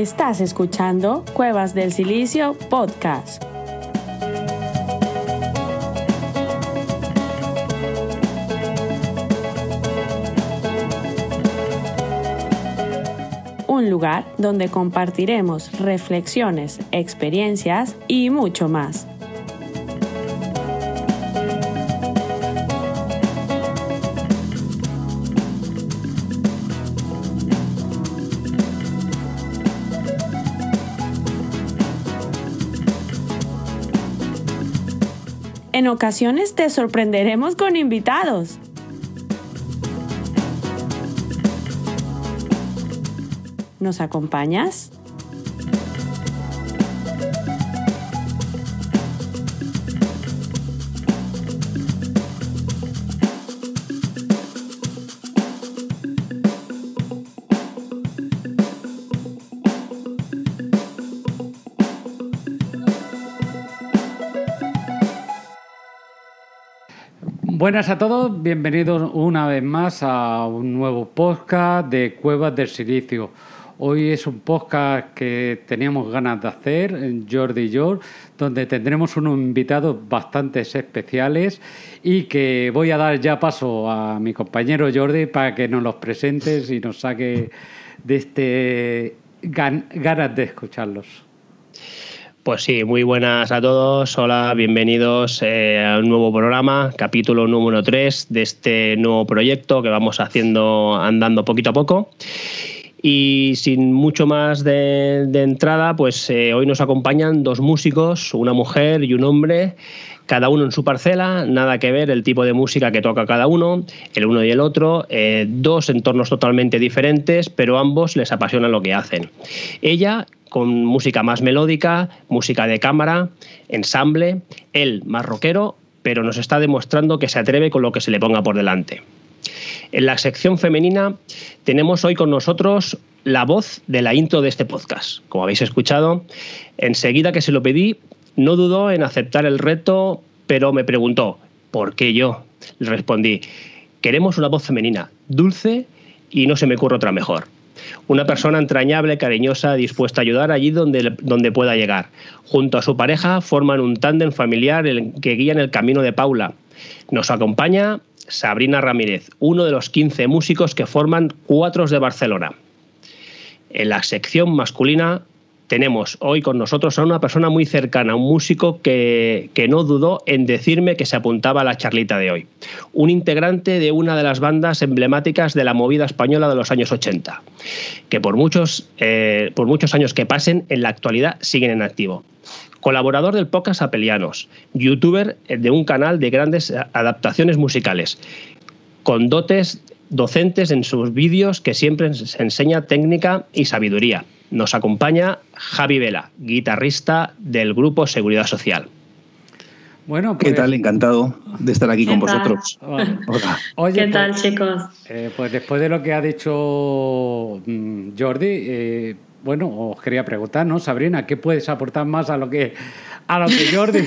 Estás escuchando Cuevas del Silicio Podcast. Un lugar donde compartiremos reflexiones, experiencias y mucho más. En ocasiones te sorprenderemos con invitados. ¿Nos acompañas? Buenas a todos, bienvenidos una vez más a un nuevo podcast de Cuevas del Silicio. Hoy es un podcast que teníamos ganas de hacer, Jordi y George, donde tendremos unos invitados bastante especiales y que voy a dar ya paso a mi compañero Jordi para que nos los presentes y nos saque de este ganas de escucharlos. Pues sí, muy buenas a todos. Hola, bienvenidos eh, a un nuevo programa, capítulo número 3 de este nuevo proyecto que vamos haciendo andando poquito a poco. Y sin mucho más de, entrada, pues eh, hoy nos acompañan dos músicos, una mujer y un hombre, cada uno en su parcela, nada que ver el tipo de música que toca cada uno, el uno y el otro, eh, dos entornos totalmente diferentes, pero ambos les apasiona lo que hacen. Ella con música más melódica, música de cámara, ensamble, él más rockero, pero nos está demostrando que se atreve con lo que se le ponga por delante. En la sección femenina tenemos hoy con nosotros la voz de la intro de este podcast. Como habéis escuchado, enseguida que se lo pedí, no dudó en aceptar el reto, pero me preguntó, ¿por qué yo? Le respondí, queremos una voz femenina, dulce y no se me ocurre otra mejor. Una persona entrañable, cariñosa, dispuesta a ayudar allí donde, donde pueda llegar. Junto a su pareja forman un tándem familiar que guían el camino de Paula. Nos acompaña Sabrina Ramírez, uno de los 15 músicos que forman Cuatros de Barcelona. En la sección masculina tenemos hoy con nosotros a una persona muy cercana, un músico que, no dudó en decirme que se apuntaba a la charlita de hoy. Un integrante de una de las bandas emblemáticas de la movida española de los años 80, que por muchos, eh, por muchos años que pasen, en la actualidad siguen en activo. Colaborador del podcast Apelianos, youtuber de un canal de grandes adaptaciones musicales, con dotes docentes en sus vídeos que siempre se enseña técnica y sabiduría nos acompaña Javi Vela, guitarrista del grupo Seguridad Social. Bueno, ¿qué pues- tal? Encantado de estar aquí con vosotros. ¿Qué tal, pues, chicos? Eh, pues después de lo que ha dicho mm, Jordi, eh, bueno, os quería preguntar, ¿no, Sabrina? ¿Qué puedes aportar más a lo que a lo que Jordi,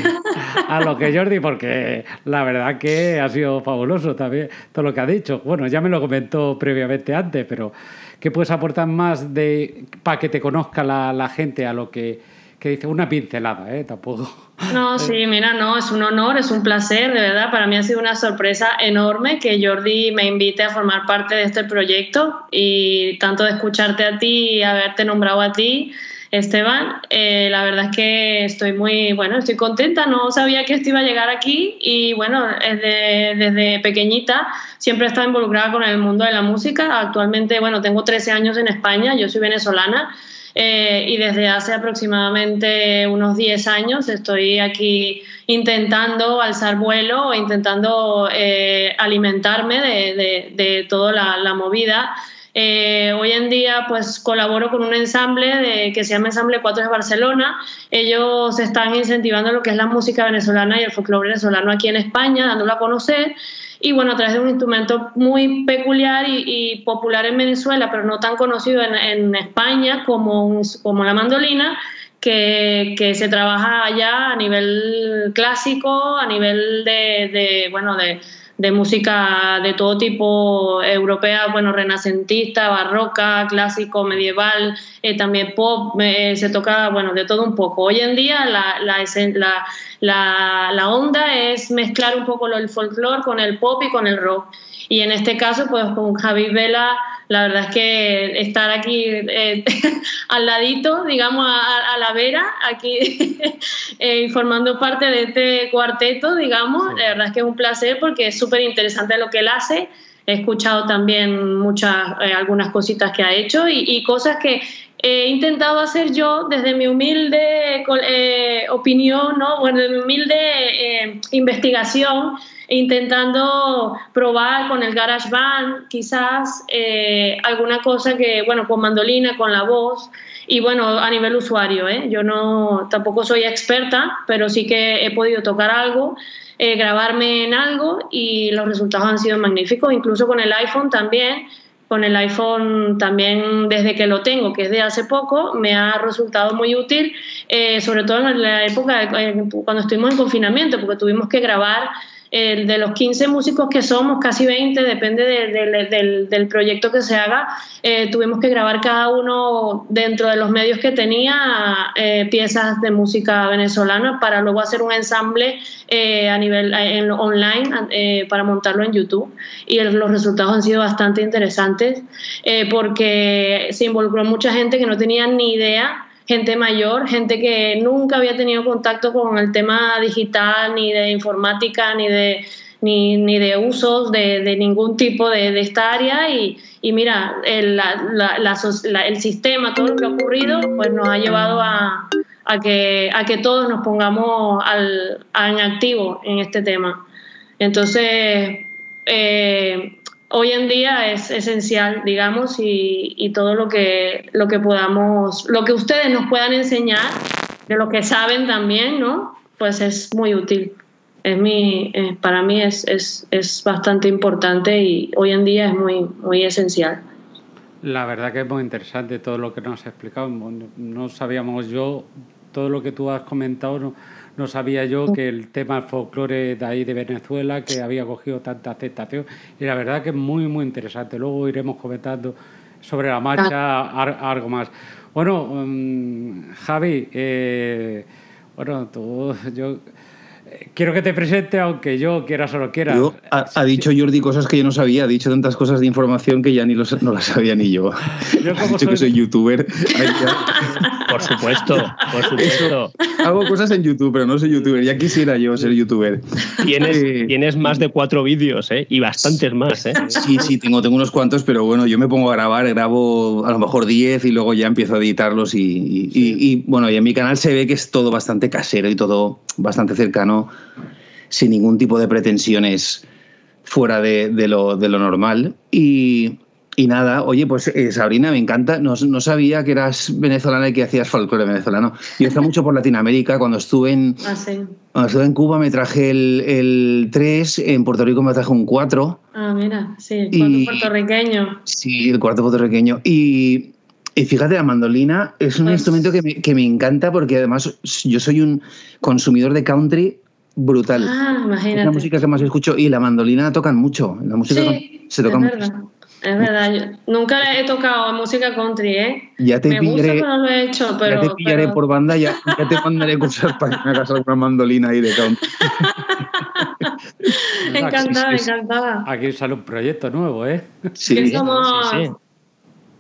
a lo que Jordi, porque la verdad que ha sido fabuloso también todo lo que ha dicho. Bueno, ya me lo comentó previamente antes, pero ¿Qué puedes aportar más de para que te conozca la, gente a lo que, dice? Una pincelada, ¿eh? Tampoco. No, sí, mira, no, es un honor, es un placer, de verdad. Para mí ha sido una sorpresa enorme que Jordi me invite a formar parte de este proyecto y tanto de escucharte a ti y haberte nombrado a ti Esteban, eh, la verdad es que estoy muy, bueno, estoy contenta, no sabía que esto iba a llegar aquí y bueno, desde, pequeñita siempre he estado involucrada con el mundo de la música. Actualmente, bueno, tengo 13 años en España, yo soy venezolana eh, y desde hace aproximadamente unos 10 años estoy aquí intentando alzar vuelo, intentando eh, alimentarme de, toda la movida eh, hoy en día pues colaboro con un ensamble de, que se llama Ensamble 4 de Barcelona. Ellos están incentivando lo que es la música venezolana y el folclore venezolano aquí en España, dándolo a conocer. Y bueno, a través de un instrumento muy peculiar y, popular en Venezuela, pero no tan conocido en, España como, como la mandolina, que, que, se trabaja allá a nivel clásico, a nivel de, de bueno, de, de música de todo tipo, europea, bueno, renacentista, barroca, clásico, medieval, eh, también pop, eh, se toca, bueno, de todo un poco. Hoy en día la, la, la, la onda es mezclar un poco el folclore con el pop y con el rock. Y en este caso, pues con Javi Vela, la verdad es que estar aquí eh, al ladito, digamos, a, la vera, aquí eh, formando parte de este cuarteto, digamos, la verdad es que es un placer porque es súper interesante lo que él hace. He escuchado también muchas, eh, algunas cositas que ha hecho y, y, cosas que he intentado hacer yo desde mi humilde opinión, ¿no? bueno, desde mi humilde investigación intentando probar con el garage band quizás eh, alguna cosa que, bueno, con mandolina, con la voz y bueno, a nivel usuario, ¿eh? yo no, tampoco soy experta, pero sí que he podido tocar algo, eh, grabarme en algo y los resultados han sido magníficos, incluso con el iPhone también. Con el iPhone también desde que lo tengo, que es de hace poco, me ha resultado muy útil, sobre todo en la época cuando estuvimos en confinamiento, porque tuvimos que grabar de los 15 músicos que somos, casi 20, depende del, proyecto que se haga, eh, tuvimos que grabar cada uno dentro de los medios que tenía eh, piezas de música venezolana para luego hacer un ensamble eh, a nivel online para montarlo en YouTube. Y los resultados han sido bastante interesantes porque se involucró mucha gente que no tenía ni idea gente mayor, gente que nunca había tenido contacto con el tema digital, ni de informática, ni de, ni, ni de usos de, de, ningún tipo de, esta área. Y, y mira, el, la, el, sistema, todo lo que ha ocurrido, pues nos ha llevado a, a, que, a que todos nos pongamos al, en activo en este tema. Entonces, eh, hoy en día es esencial, digamos, y, todo lo que, lo que podamos, lo que ustedes nos puedan enseñar, de lo que saben también, ¿no? Pues es muy útil. Es mi, eh, para mí es, es, es, bastante importante y hoy en día es muy, muy esencial. La verdad que es muy interesante todo lo que nos has explicado. No sabíamos yo, todo lo que tú has comentado, no, no sabía yo que el tema del folclore de ahí de Venezuela, que había cogido tanta aceptación, y la verdad que es muy, muy interesante. Luego iremos comentando sobre la marcha algo más. Bueno, um, Javi, eh, bueno, tú, yo quiero que te presente, aunque yo quiera solo quiera. ha, dicho Jordi cosas que yo no sabía, ha dicho tantas cosas de información que ya ni los, no las sabía ni yo. Yo ha dicho que soy youtuber. por supuesto, por supuesto. Hago cosas en YouTube, pero no soy youtuber. Ya quisiera yo ser youtuber. Tienes, eh, tienes más de cuatro vídeos, ¿eh? Y bastantes más, ¿eh? Sí, sí, tengo, tengo unos cuantos, pero bueno, yo me pongo a grabar, grabo a lo mejor diez y luego ya empiezo a editarlos y, y, y bueno, y en mi canal se ve que es todo bastante casero y todo bastante cercano, sin ningún tipo de pretensiones fuera de, lo, normal. Y, nada, oye, pues eh, Sabrina, me encanta. No, sabía que eras venezolana y que hacías folclore venezolano. Yo estaba mucho por Latinoamérica. Cuando estuve en, ah, estuve en Cuba me traje el, 3, en Puerto Rico me traje un 4. Ah, mira, sí, el cuarto puertorriqueño. Sí, el cuarto puertorriqueño. Y, y fíjate, la mandolina es un pues instrumento que me, que me, encanta porque además yo soy un consumidor de country brutal. Ah, imagínate. Es la música que más escucho y la mandolina tocan mucho. La música sí, se toca mucho. Es verdad, yo nunca he tocado música country, ¿eh? Ya te me pillaré, gusta, pero no lo he hecho, pero, ya te pillaré por banda, ya, ya te mandaré cosas para que me hagas alguna mandolina ahí de country. encantada, encantada. Aquí sale un proyecto nuevo, ¿eh? Sí, sí, sí.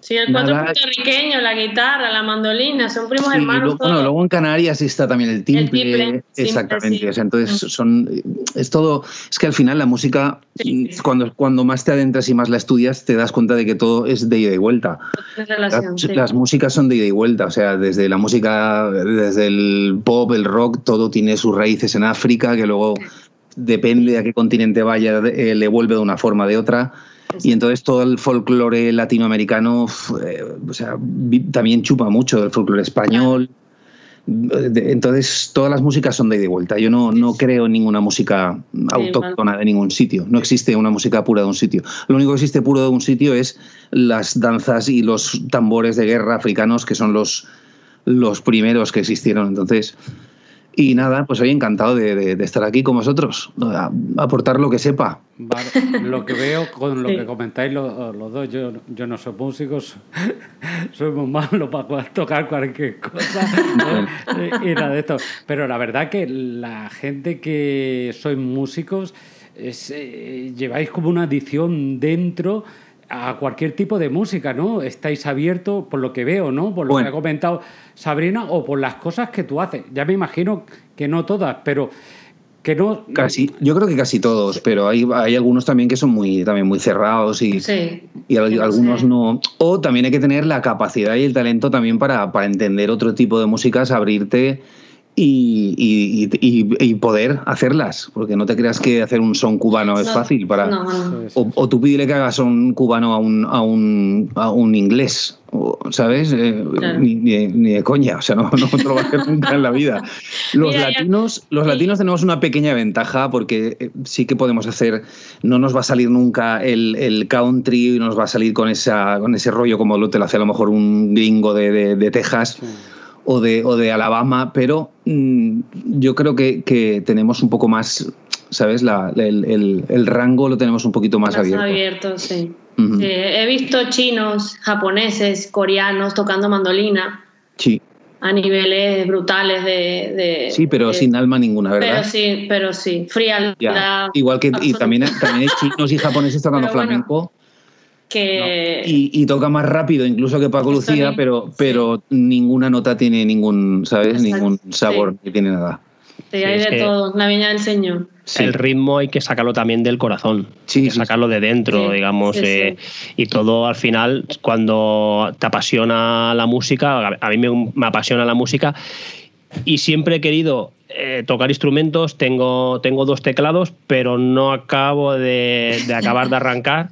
Sí, el cuatro puertorriqueño, la guitarra, la mandolina, son primos hermanos. bueno, luego en Canarias está también el timbre. exactamente. entonces son es todo. Es que al final la música, cuando, cuando más te adentras y más la estudias, te das cuenta de que todo es de ida y vuelta. las, músicas son de ida y vuelta. O sea, desde la música, desde el pop, el rock, todo tiene sus raíces en África, que luego depende a qué continente vaya, eh, le vuelve de una forma o de otra. Y entonces todo el folclore latinoamericano, eh, o sea, también chupa mucho del folclore español. Entonces, todas las músicas son de ida y vuelta. Yo no, no creo en ninguna música autóctona de ningún sitio. No existe una música pura de un sitio. Lo único que existe puro de un sitio es las danzas y los tambores de guerra africanos, que son los, los primeros que existieron. Entonces, Y nada, pues hoy encantado de, estar aquí con vosotros, aportar lo que sepa. lo que veo con lo que comentáis los, dos, yo, yo, no soy músico, soy muy malo para tocar cualquier cosa y nada de esto. Pero la verdad que la gente que sois músicos eh, lleváis como una adición dentro a cualquier tipo de música, ¿no? Estáis abiertos por lo que veo, ¿no? Por lo que ha comentado Sabrina o por las cosas que tú haces. Ya me imagino que no todas, pero que no casi yo creo que casi todos pero hay, hay algunos también que son muy también muy cerrados y, y algunos no o también hay que tener la capacidad y el talento también para, para entender otro tipo de músicas abrirte y, y, poder hacerlas, porque no te creas que hacer un son cubano es fácil para O, tú pídele que hagas un cubano a un, a un, a un inglés, ¿sabes? Eh, ni, ni, de coña, o sea, no, no te lo va a hacer nunca en la vida. Los latinos, los latinos tenemos una pequeña ventaja porque eh, sí que podemos hacer, no nos va a salir nunca el, el country, nos va a salir con, esa, con ese rollo como lo te lo hace a lo mejor un gringo de, de, de Texas o de, o de Alabama, pero mm, yo creo que, que, tenemos un poco más, ¿sabes? La, el, el, rango lo tenemos un poquito más, más abierto. abierto sí. he visto chinos, japoneses, coreanos tocando mandolina. Sí. A niveles brutales de. sí, pero sin alma ninguna, ¿verdad? Pero sí, pero sí. Frialdad. Igual que y también, también hay chinos y japoneses tocando flamenco. Y, toca más rápido incluso que Paco Lucía, pero, pero ninguna nota tiene ningún, ¿sabes? Ningún sabor, que tiene nada. Sí, hay de todo, la viña del Señor. El ritmo hay que sacarlo también del corazón, sí, sacarlo de dentro, digamos, eh, y todo al final, cuando te apasiona la música, a mí me, me apasiona la música, y siempre he querido eh, tocar instrumentos, tengo, tengo dos teclados, pero no acabo de, acabar de arrancar.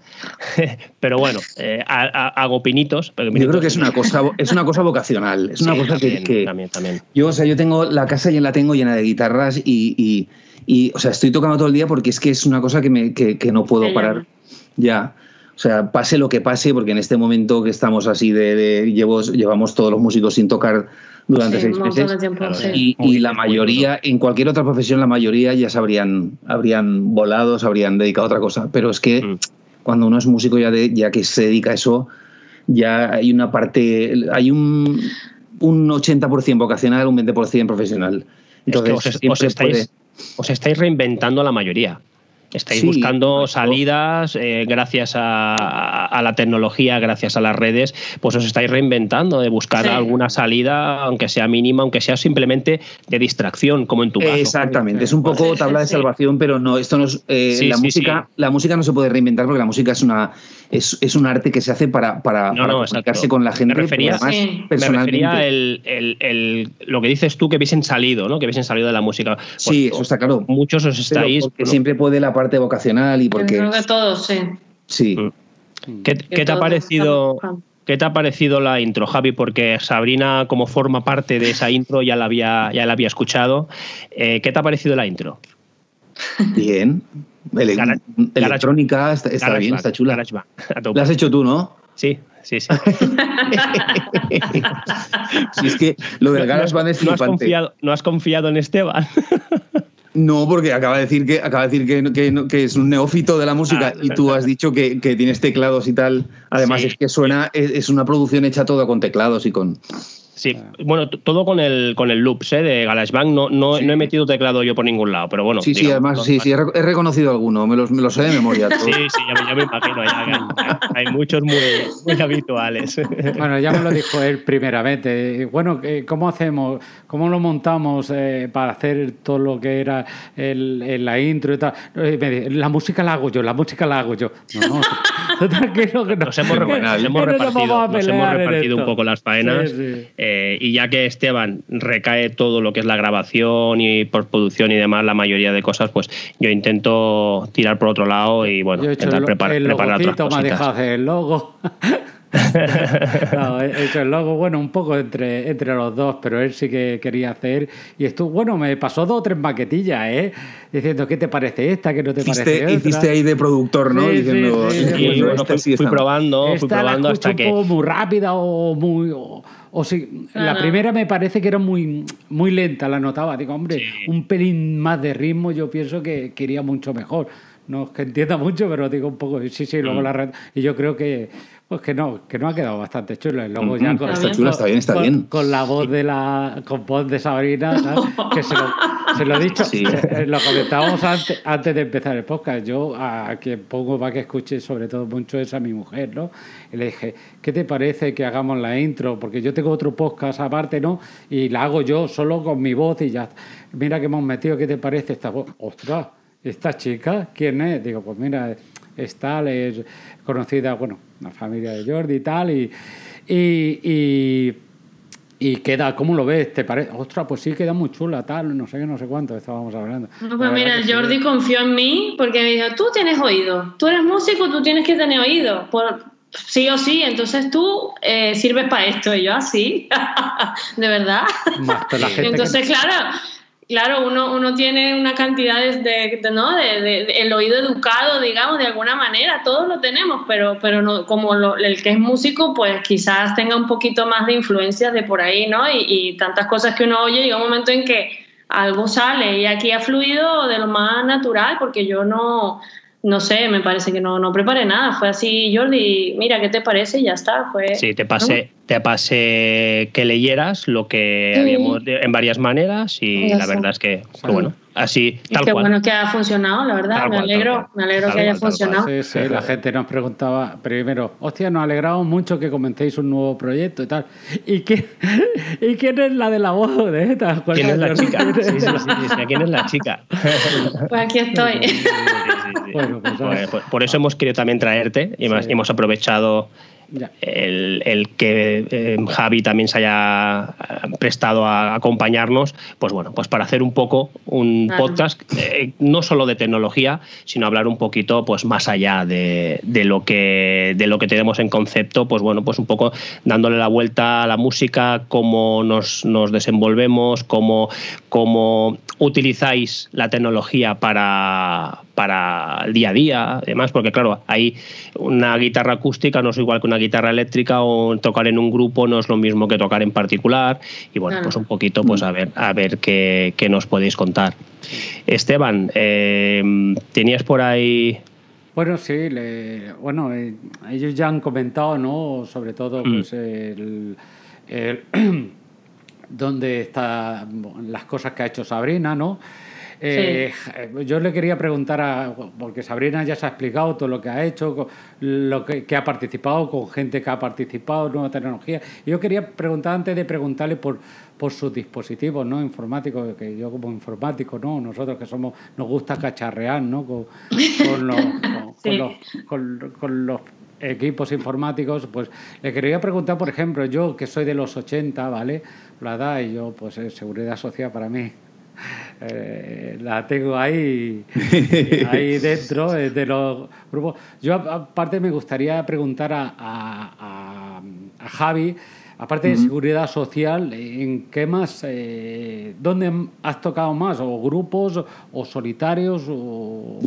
pero bueno, eh, hago pinitos, Yo creo que es una cosa, es una cosa vocacional. Es una cosa que, también, también. Yo, o sea, yo tengo la casa y la tengo llena de guitarras y, y, o sea, estoy tocando todo el día porque es que es una cosa que, me, que, no puedo parar. Ya. O sea, pase lo que pase, porque en este momento que estamos así de, de llevamos todos los músicos sin tocar durante seis meses. y, la mayoría, en cualquier otra profesión, la mayoría ya se habrían, habrían volado, se habrían dedicado a otra cosa. Pero es que mm. cuando uno es músico ya, de, ya que se dedica a eso, ya hay una parte, hay un, un 80% vocacional, un 20% profesional. Entonces, os, estáis, os estáis reinventando la mayoría. Estáis buscando salidas eh, gracias a, la tecnología, gracias a las redes, pues os estáis reinventando de buscar alguna salida, aunque sea mínima, aunque sea simplemente de distracción, como en tu caso. Exactamente, es un poco tabla de salvación, pero no, esto no es, eh, la música, la música no se puede reinventar porque la música es una es, es un arte que se hace para, para, comunicarse con la gente. Me refería, refería el, el, lo que dices tú que hubiesen salido, ¿no? Que hubiesen salido de la música. sí, eso está claro. Muchos os estáis. porque siempre puede la parte vocacional y porque. Creo que todos, sí. Sí. Mm. ¿Qué, te ha parecido? ¿Qué te ha parecido la intro, Javi? Porque Sabrina, como forma parte de esa intro, ya la había, ya la había escuchado. Eh, ¿Qué te ha parecido la intro? Bien. electrónica está, bien, está chula. La has hecho tú, ¿no? Sí, sí, sí. si es que lo del GarageBand es no has, confiado, no has confiado en Esteban. No, porque acaba de decir que acaba de decir que, que, es un neófito de la música ah, y tú has dicho que, tienes teclados y tal. Además es que suena, es, una producción hecha toda con teclados y con. Sí, bueno, todo con el con el loops ¿eh? de GarageBand. No, no, no, he metido teclado yo por ningún lado, pero bueno. Sí, sí, además, sí, sí, he reconocido alguno, me los, me los sé de memoria. sí, sí, ya me, imagino, ya, hay muchos muy, muy habituales. Bueno, ya me lo dijo él primeramente. Bueno, ¿cómo hacemos, cómo lo montamos eh, para hacer todo lo que era el, la intro y tal? Eh, la música la hago yo, la música la hago yo. No, no, tranquilo que no. Nos hemos, nos hemos repartido, nos hemos repartido un poco las faenas. Sí, eh, y ya que Esteban recae todo lo que es la grabación y postproducción y demás, la mayoría de cosas, pues yo intento tirar por otro lado y bueno, intentar preparar, el preparar otras cositas. me el logo. no, hecho el logo, bueno, un poco entre, entre los dos, pero él sí que quería hacer. Y esto, bueno, me pasó dos o tres maquetillas, ¿eh? Diciendo, ¿qué te parece esta? ¿Qué no te parece otra? Hiciste ahí de productor, ¿no? Diciendo, y, bueno, fui, probando, fui probando hasta que... muy rápida o muy... O, sí, la primera me parece que era muy, muy lenta, la notaba. Digo, hombre, un pelín más de ritmo yo pienso que, que iría mucho mejor no es que entienda mucho, pero digo un poco, sí, sí, luego la red. Y yo creo que, pues que no, que no ha quedado bastante chulo. Y luego ya con, está chula, está bien, está bien. Con la voz de la, con voz de Sabrina, que se lo, se lo, he dicho, eh, lo comentábamos antes, antes de empezar el podcast. Yo a quien pongo para que escuche sobre todo mucho es a mi mujer, ¿no? Y le dije, ¿qué te parece que hagamos la intro? Porque yo tengo otro podcast aparte, ¿no? Y la hago yo solo con mi voz y ya. Mira que hemos metido, ¿qué te parece esta voz? ¡Ostras! ¿esta chica quién es? Digo, pues mira, es tal, es conocida, bueno, la familia de Jordi y tal, y, y, y, queda, ¿cómo lo ves? ¿Te parece? Ostras, pues sí, queda muy chula, tal, no sé qué, no sé cuánto estábamos hablando. No, pues mira, Jordi confió en mí porque me dijo, tú tienes oído, tú eres músico, tú tienes que tener oído. Por, sí o sí, entonces tú eh, sirves para esto. Y yo, así, ah, de verdad. entonces, claro claro, uno, uno tiene una cantidad de, ¿no? De, el oído educado, digamos, de alguna manera, todos lo tenemos, pero, pero no, como el que es músico, pues quizás tenga un poquito más de influencias de por ahí, ¿no? Y, y tantas cosas que uno oye, llega un momento en que algo sale y aquí ha fluido de lo más natural, porque yo no, no sé, me parece que no, no preparé nada. Fue así, Jordi, mira, ¿qué te parece? Y ya está. Fue, sí, te pasé, te pasé que leyeras lo que habíamos en varias maneras y la verdad es que, bueno, así, tal qué bueno que ha funcionado, la verdad. me alegro, me alegro que haya funcionado. Sí, sí, la gente nos preguntaba primero, hostia, nos alegramos mucho que comentéis un nuevo proyecto y tal. ¿Y, qué, ¿y quién es la de la voz de esta? ¿Quién es la chica? Sí, sí, sí, ¿Quién es la chica? Pues aquí estoy. Bueno, pues, pues, por eso hemos querido también traerte y hemos aprovechado el, que eh, Javi también se haya eh, prestado a acompañarnos, pues bueno, pues para hacer un poco un podcast, eh, no solo de tecnología, sino hablar un poquito pues más allá de, lo que, de lo que tenemos en concepto, pues bueno, pues un poco dándole la vuelta a la música, cómo nos, nos desenvolvemos, cómo, cómo utilizáis la tecnología para, para el día a día, además, porque claro, hay una guitarra acústica no es igual que una guitarra eléctrica o tocar en un grupo no es lo mismo que tocar en particular y bueno, pues un poquito pues a ver, a ver qué, nos podéis contar. Esteban, eh, tenías por ahí bueno, sí, bueno, eh, ellos ya han comentado, ¿no? Sobre todo, mm. pues, el, dónde están las cosas que ha hecho Sabrina, ¿no? Eh, yo le quería preguntar, a, porque Sabrina ya se ha explicado todo lo que ha hecho, lo que, ha participado, con gente que ha participado, nueva tecnología. Yo quería preguntar, antes de preguntarle por, por sus dispositivos ¿no? informáticos, que yo como informático, ¿no? nosotros que somos, nos gusta cacharrear ¿no? con, con, los, equipos informáticos, pues le quería preguntar, por ejemplo, yo que soy de los 80, ¿vale? La edad y yo, pues seguridad social para mí eh, la tengo ahí, ahí dentro de los grupos. Yo aparte me gustaría preguntar a, a, Javi, aparte de seguridad social, ¿en qué más, eh, dónde has tocado más? ¿O grupos o solitarios? O,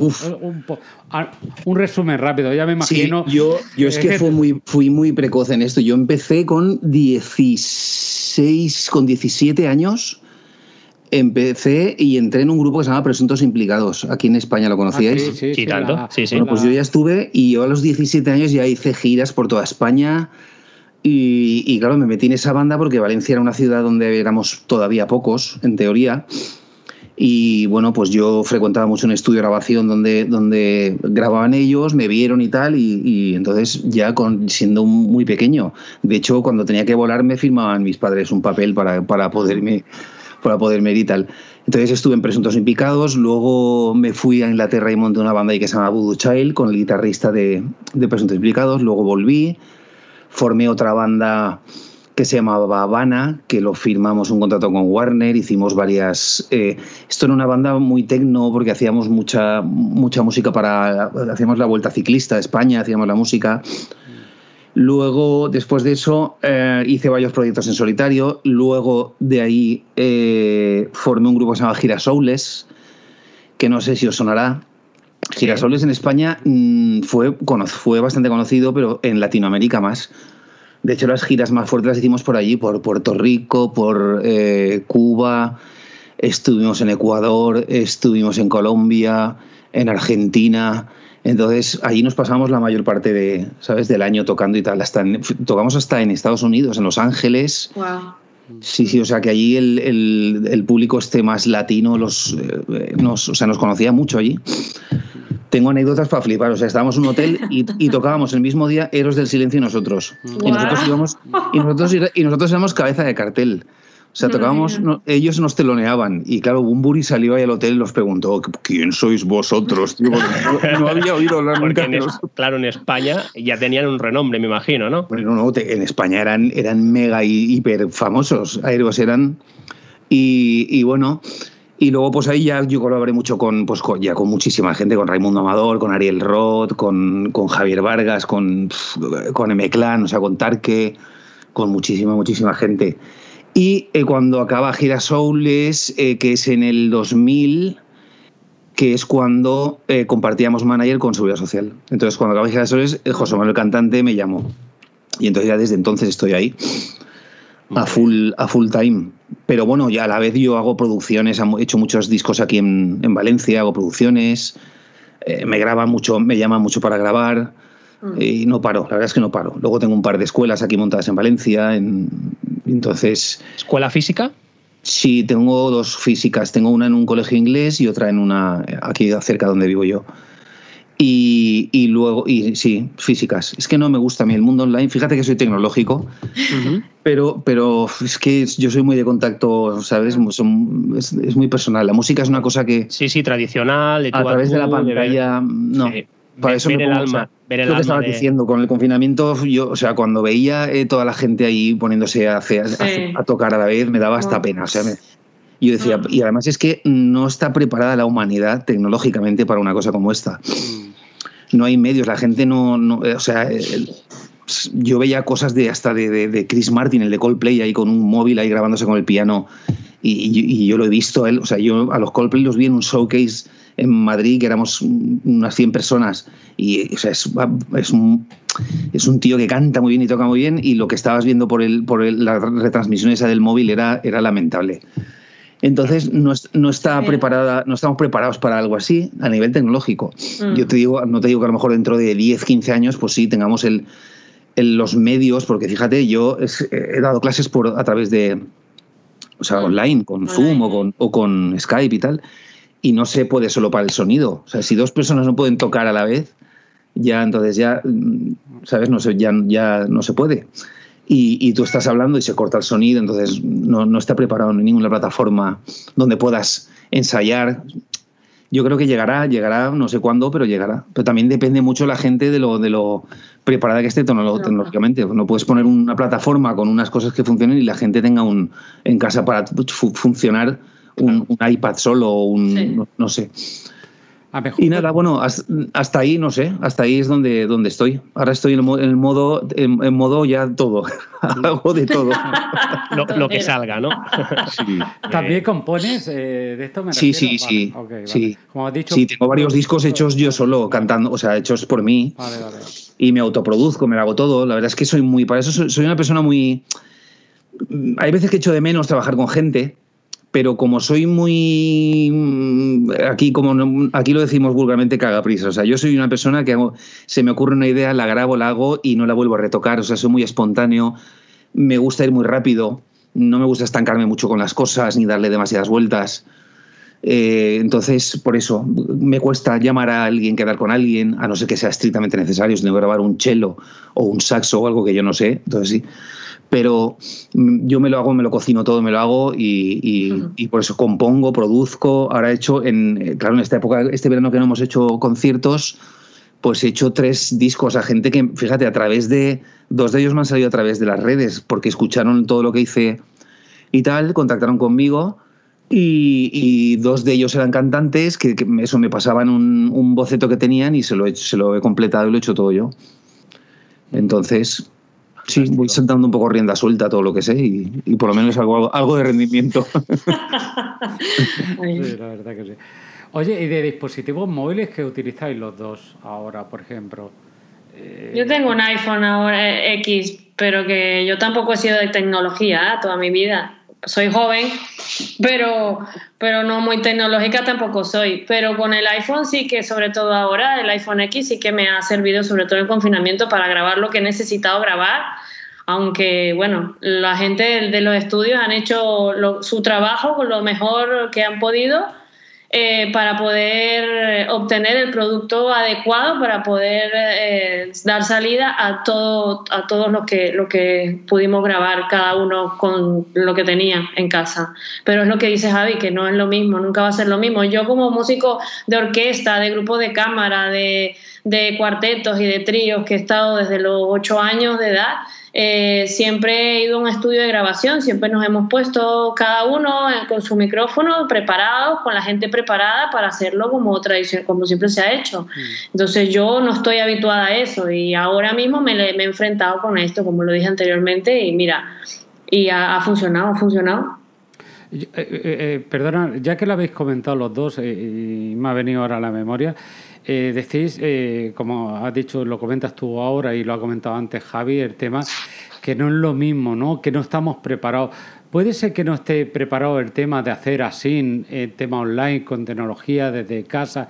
un, resumen rápido, ya me imagino. yo, yo es, que, muy, fui muy precoz en esto. Yo empecé con 16, con 17 años empecé y entré en un grupo que se llama Presuntos Implicados. Aquí en España lo conocíais. Ah, sí, sí, tanto. sí, Bueno, pues yo ya estuve y yo a los 17 años ya hice giras por toda España. Y, claro, me metí en esa banda porque Valencia era una ciudad donde éramos todavía pocos, en teoría. Y bueno, pues yo frecuentaba mucho un estudio de grabación donde, donde grababan ellos, me vieron y tal, y, entonces ya con, siendo muy pequeño. De hecho, cuando tenía que volar me firmaban mis padres un papel para, para poderme para poder medir y tal. Entonces estuve en Presuntos Impicados, luego me fui a Inglaterra y monté una banda ahí que se llama Voodoo Child con el guitarrista de, de Presuntos Impicados, luego volví, formé otra banda que se llamaba Habana, que lo firmamos un contrato con Warner, hicimos varias... Eh, esto era una banda muy tecno porque hacíamos mucha, mucha música para... Hacíamos la Vuelta Ciclista de España, hacíamos la música Luego, después de eso, eh, hice varios proyectos en solitario. Luego de ahí eh, formé un grupo que se llama Girasoules, que no sé si os sonará. Girasoules en España mm, fue, fue bastante conocido, pero en Latinoamérica más. De hecho, las giras más fuertes las hicimos por allí, por Puerto Rico, por eh, Cuba, estuvimos en Ecuador, estuvimos en Colombia, en Argentina. Entonces, ahí nos pasamos la mayor parte de, ¿sabes? del año tocando y tal. Hasta tocamos hasta en Estados Unidos, en Los Ángeles. Sí, sí, o sea que allí el, público esté más latino, los, eh, nos, o sea, nos conocía mucho allí. Tengo anécdotas para flipar, o sea, estábamos en un hotel y, tocábamos el mismo día Héroes del Silencio y nosotros. Y nosotros, íbamos, y, nosotros, y nosotros éramos cabeza de cartel. O sea, tocábamos, ellos nos teloneaban y claro, Bumburi salió ahí al hotel y nos preguntó, ¿quién sois vosotros? no, había oído hablar nunca. claro, en España ya tenían un renombre, me imagino, ¿no? Bueno, no, en España eran, eran mega y hiper famosos, aéreos eran. Y, bueno, y luego pues ahí ya yo colaboré mucho con, pues, ya con muchísima gente, con Raimundo Amador, con Ariel Roth, con, con Javier Vargas, con, con M-Clan, o sea, con Tarque, con muchísima, muchísima gente. Y eh, cuando acaba Girasoules, eh, que es en el 2000, que es cuando eh, compartíamos manager con Seguridad Social. Entonces, cuando acaba Girasoules, José Manuel Cantante me llamó. Y entonces ya desde entonces estoy ahí, a full, a full time. Pero bueno, ya a la vez yo hago producciones, he hecho muchos discos aquí en, en Valencia, hago producciones, me graba mucho, me llama mucho para grabar. Mm. Y no paro, la verdad es que no paro. Luego tengo un par de escuelas aquí montadas en Valencia, en, entonces... ¿Escuela física? Sí, tengo dos físicas. Tengo una en un colegio inglés y otra en una aquí cerca donde vivo yo. Y, luego, y sí, físicas. Es que no me gusta a mí el mundo online. Fíjate que soy tecnológico, pero, pero es que yo soy muy de contacto, ¿sabes? es, muy personal. La música es una cosa que. Sí, sí, tradicional. a través de la pantalla. no. Para eso ver el alma. lo que estabas diciendo, con el confinamiento, yo, o sea, cuando veía eh, toda la gente ahí poniéndose a, a, tocar a la vez, me daba hasta pena. O sea, yo decía, y además es que no está preparada la humanidad tecnológicamente para una cosa como esta. Mm. No hay medios, la gente no, no eh, o sea, yo veía cosas de hasta de, de, Chris Martin, el de Coldplay, ahí con un móvil ahí grabándose con el piano, y, y, yo lo he visto, él, o sea, yo a los Coldplay los vi en un showcase en Madrid, que éramos unas 100 personas, y es, un, es un tío que canta muy bien y toca muy bien, y lo que estabas viendo por, el, por la retransmisión esa del móvil era, era lamentable. Entonces no, no, está preparada, no estamos preparados para algo así a nivel tecnológico. Mm. Yo te digo, no te digo que a lo mejor dentro de 10, 15 años, pues sí, tengamos el, los medios, porque fíjate, yo he dado clases por, a través de, o sea, mm. online, con Zoom o con, o con Skype y tal, y no se puede solo para el sonido. O sea, si dos personas no pueden tocar a la vez, ya entonces ya, mm, ¿sabes? No se, ya, ya no se puede. Y, tú estás hablando y se corta el sonido, entonces no, no está preparado en ninguna plataforma donde puedas ensayar. Yo creo que llegará, llegará, no sé cuándo, pero llegará. Pero también depende mucho la gente de lo, de lo preparada que esté tecnológicamente. No puedes poner una plataforma con unas cosas que funcionen y la gente tenga un en casa para funcionar un, iPad solo o un, no, sé. Y nada, bueno, hasta ahí, no sé, hasta ahí es donde, donde estoy. Ahora estoy en el modo, en, modo ya todo, hago de todo. lo, que salga, ¿no? ¿También compones eh, de esto? Me sí, sí, sí. sí. Como has dicho, sí, tengo varios discos hechos yo solo, cantando, o sea, hechos por mí. Vale, vale. Y me autoproduzco, me lo hago todo. La verdad es que soy muy, para eso soy una persona muy... Hay veces que echo de menos trabajar con gente, pero como soy muy mm, aquí como aquí lo decimos vulgarmente cagaprisa, o sea, yo soy una persona que se me ocurre una idea, la grabo, la hago y no la vuelvo a retocar, o sea, soy muy espontáneo, me gusta ir muy rápido, no me gusta estancarme mucho con las cosas ni darle demasiadas vueltas. Eh, entonces, por eso, me cuesta llamar a alguien, quedar con alguien, a no ser que sea estrictamente necesario, si tengo que grabar un cello o un saxo o algo que yo no sé, entonces sí pero yo me lo hago, me lo cocino todo, me lo hago y, por eso compongo, produzco. Ahora he hecho, en, eh, claro, en esta época, este verano que no hemos hecho conciertos, pues he hecho tres discos a gente que, fíjate, a través de, dos de ellos me han salido a través de las redes, porque escucharon todo lo que hice y tal, contactaron conmigo. Y, dos de ellos eran cantantes que, eso me pasaban un, boceto que tenían y se lo, he, se lo he completado y lo he hecho todo yo. Entonces, sí, voy saltando un poco rienda suelta todo lo que sé y, por lo menos algo, algo de rendimiento. sí, la verdad que sí. Oye, ¿y de dispositivos móviles que utilizáis los dos ahora, por ejemplo? Yo tengo un iPhone ahora eh, X, pero que yo tampoco he sido de tecnología ¿eh? toda mi vida. Soy joven, pero, pero no muy tecnológica tampoco soy. Pero con el iPhone sí que, sobre todo ahora, el iPhone X sí que me ha servido, sobre todo en confinamiento, para grabar lo que he necesitado grabar. Aunque, bueno, la gente de los estudios han hecho su trabajo con lo mejor que han podido eh, para poder obtener el producto adecuado, para poder eh, dar salida a todo, a todos los que, lo que pudimos grabar cada uno con lo que tenía en casa. Pero es lo que dice Javi, que no es lo mismo, nunca va a ser lo mismo. Yo como músico de orquesta, de grupo de cámara, de, de cuartetos y de tríos que he estado desde los ocho años de edad, eh, siempre he ido a un estudio de grabación, siempre nos hemos puesto cada uno con su micrófono preparado, con la gente preparada para hacerlo como tradición, como siempre se ha hecho. Mm. Entonces yo no estoy habituada a eso y ahora mismo me, me he enfrentado con esto, como lo dije anteriormente, y mira, y ha, funcionado, ha funcionado. Eh, eh, perdona, ya que lo habéis comentado los dos y me ha venido ahora a la memoria, eh, decís, eh, como has dicho, lo comentas tú ahora y lo ha comentado antes Javi, el tema que no es lo mismo, ¿no? Que no estamos preparados. Puede ser que no esté preparado el tema de hacer así, el tema online con tecnología desde casa,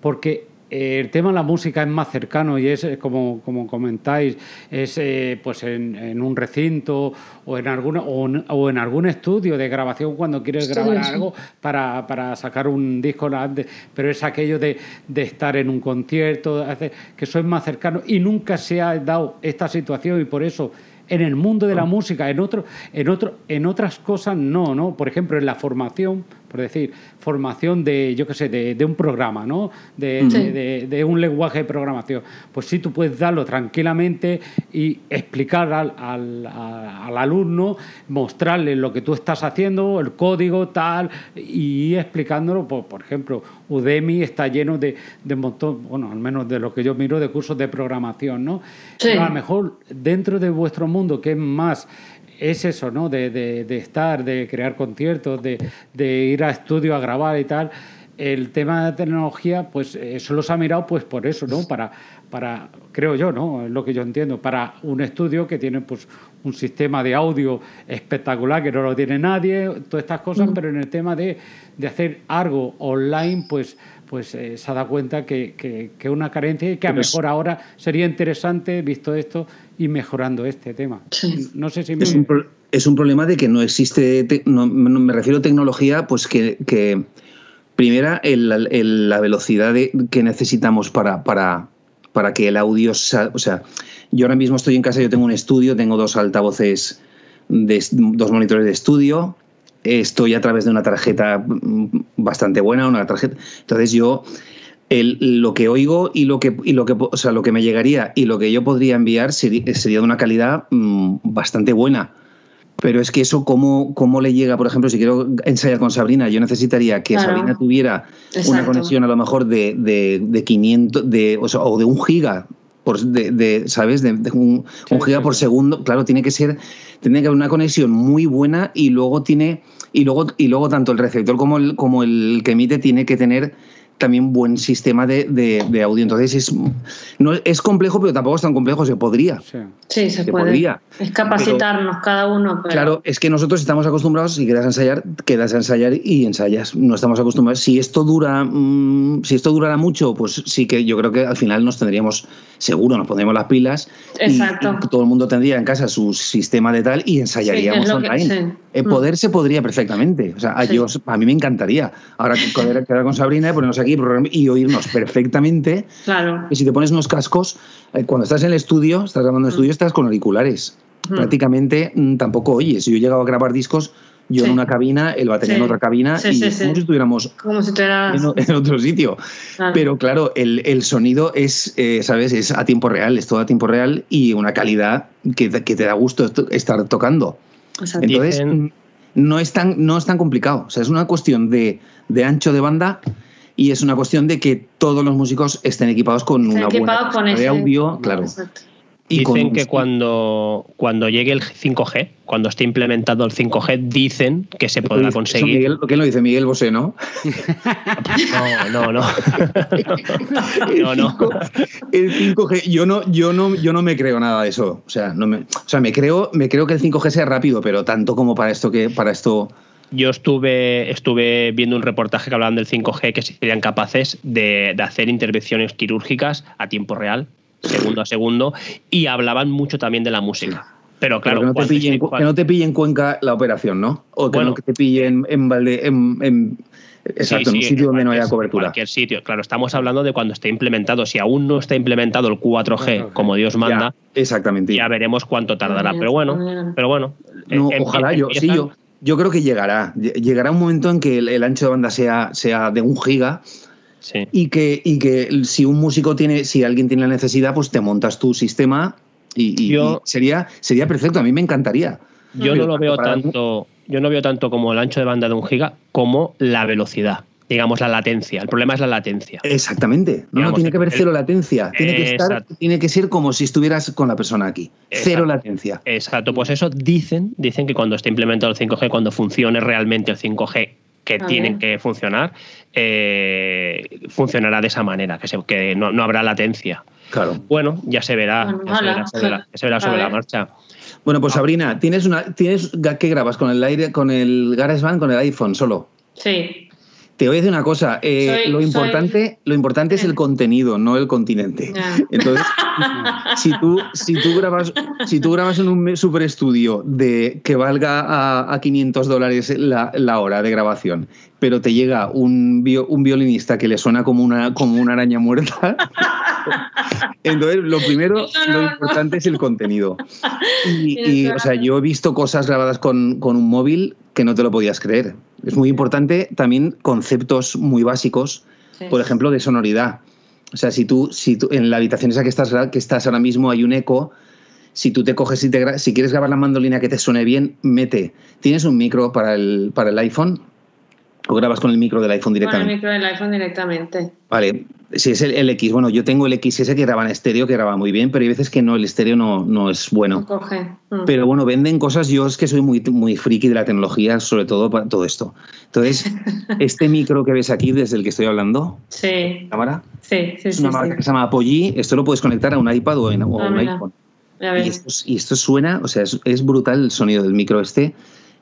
porque el tema de la música es más cercano y es, como, como comentáis, es eh, pues en, un recinto o en, alguna, o, en, algún estudio de grabación cuando quieres grabar algo para, para, sacar un disco, pero es aquello de, de estar en un concierto, que soy más cercano y nunca se ha dado esta situación y por eso en el mundo de la música, en otro, en otro, en otras cosas no, ¿no? Por ejemplo, en la formación, por decir, formación de, yo qué sé, de, un programa, ¿no? De, un lenguaje de programación. Pues sí, tú puedes darlo tranquilamente y explicar al, al, alumno, mostrarle lo que tú estás haciendo, el código, tal, y explicándolo. Por, por ejemplo, Udemy está lleno de, de montón, bueno, al menos de lo que yo miro, de cursos de programación, ¿no? a lo mejor dentro de vuestro mundo, que es más es eso, ¿no? De, de, estar, de crear conciertos, de, de, ir a estudio a grabar y tal. El tema de tecnología, pues eso los ha mirado pues por eso, ¿no? Para, para, creo yo, ¿no? Es lo que yo entiendo, para un estudio que tiene pues un sistema de audio espectacular que no lo tiene nadie, todas estas cosas, pero en el tema de, de hacer algo online, pues pues eh, se ha dado cuenta que, que, que, una carencia y que a lo mejor ahora sería interesante, visto esto, y mejorando este tema. No sé si es, un es, un problema de que no existe, no, me refiero a tecnología, pues que, que primera, el, la velocidad de, que necesitamos para, para, para que el audio, o sea, yo ahora mismo estoy en casa, yo tengo un estudio, tengo dos altavoces, de, dos monitores de estudio, estoy a través de una tarjeta mm, bastante buena, una tarjeta. Entonces yo el, lo que oigo y lo que, y lo que, o sea, lo que me llegaría y lo que yo podría enviar sería, de una calidad mm, bastante buena. Pero es que eso, ¿cómo, ¿cómo le llega? Por ejemplo, si quiero ensayar con Sabrina, yo necesitaría que Sabrina tuviera una conexión a lo mejor de, de, 500 de, o, sea, o de un giga por, de, ¿sabes? De, un, un, giga por segundo. Claro, tiene que ser, tiene que haber una conexión muy buena y luego tiene, y luego, y luego tanto el receptor como el, como el que emite tiene que tener también buen sistema de, de, audio. Entonces es, no, es complejo, pero tampoco es tan complejo, se podría. Sí, se, puede. Podría. Es capacitarnos cada uno. Claro, es que nosotros estamos acostumbrados, si quedas a ensayar, quedas a ensayar y ensayas. No estamos acostumbrados. Si esto dura, mm, si esto durara mucho, pues sí que yo creo que al final nos tendríamos, seguro, nos pondríamos las pilas. Exacto. Y, todo el mundo tendría en casa su sistema de tal y ensayaríamos online. El poder se podría perfectamente. O sea, a, a mí me encantaría. Ahora quedar con Sabrina, ponernos aquí y oírnos perfectamente. Claro. Y si te pones unos cascos, eh, cuando estás en el estudio, estás grabando en el estudio, estás con auriculares. Prácticamente mm, tampoco oyes. Si yo he llegado a grabar discos, yo en una cabina, él va a tener en otra cabina y como si estuviéramos como si en, otro sitio. Pero claro, el, el sonido es, eh, ¿sabes? Es a tiempo real, es todo a tiempo real y una calidad que, que te da gusto estar tocando. Entonces, mm, no es, tan, no es tan complicado. O sea, es una cuestión de, de ancho de banda y es una cuestión de que todos los músicos estén equipados con una buena con de audio, claro. Dicen que cuando, cuando llegue el 5G, cuando esté implementado el 5G, dicen que se podrá conseguir. Lo ¿Quién lo dice? Miguel Bosé, ¿no? No, no, no. no, no. El 5G, yo no, yo no, yo no me creo nada de eso. O sea, no me, o sea, me creo, me creo que el 5G sea rápido, pero tanto como para esto que, para esto. Yo estuve, estuve viendo un reportaje que hablaban del 5G que serían capaces de, de hacer intervenciones quirúrgicas a tiempo real segundo a segundo, y hablaban mucho también de la música. Pero claro, que, no te pille, que, no te pille, en Cuenca la operación, ¿no? O que no te pille en, en, Valde, en, Exacto, en un sitio donde no haya cobertura. cualquier sitio. Claro, estamos hablando de cuando esté implementado. Si aún no está implementado el 4G como Dios manda, ya, exactamente. ya veremos cuánto tardará. Pero bueno, pero bueno. ojalá yo, sí, yo, yo creo que llegará. Llegará un momento en que el, el ancho de banda sea, sea de un giga y, que, y que si un músico tiene, si alguien tiene la necesidad, pues te montas tu sistema y, sería, sería perfecto. A mí me encantaría. Yo no lo veo tanto, yo no veo tanto como el ancho de banda de un giga como la velocidad digamos, la latencia. El problema es la latencia. Exactamente. No, tiene que haber cero latencia. Tiene que, estar, tiene que ser como si estuvieras con la persona aquí. Cero latencia. Exacto. Pues eso dicen, dicen que cuando esté implementado el 5G, cuando funcione realmente el 5G que tienen que funcionar, eh, funcionará de esa manera, que, que no, habrá latencia. Claro. Bueno, ya se verá, se verá, sobre, la, marcha. Bueno, pues Sabrina, ¿tienes una, tienes qué grabas con el aire, con el GarageBand, con el iPhone solo? Sí. Te voy a decir una cosa, eh, lo, importante, lo importante es el contenido, no el continente. Entonces, si tú, si, tú grabas, si tú grabas en un super estudio de que valga a, 500 dólares la, la, hora de grabación, pero te llega un, un violinista que le suena como una, como una araña muerta, entonces lo primero, lo importante es el contenido. Y, o sea, yo he visto cosas grabadas con, con un móvil que no te lo podías creer. Es muy importante también conceptos muy básicos, por ejemplo, de sonoridad. O sea, si tú, si tú en la habitación esa que estás, que estás ahora mismo hay un eco, si tú te coges y te, si quieres grabar la mandolina que te suene bien, mete. ¿Tienes un micro para el, para el iPhone? ¿O grabas con el micro del iPhone directamente? Con el micro del iPhone directamente. Vale, si es el, X, bueno, yo tengo el XS que graba en estéreo, que graba muy bien, pero hay veces que no, el estéreo no, no es bueno. coge. Mm. Pero bueno, venden cosas, yo es que soy muy, muy friki de la tecnología, sobre todo para todo esto. Entonces, este micro que ves aquí, desde el que estoy hablando, sí. ¿cámara? Sí, sí, Es una marca que se llama Apogee, esto lo puedes conectar a un iPad o, en, a un iPhone. Y esto, y esto, suena, o sea, es, es brutal el sonido del micro este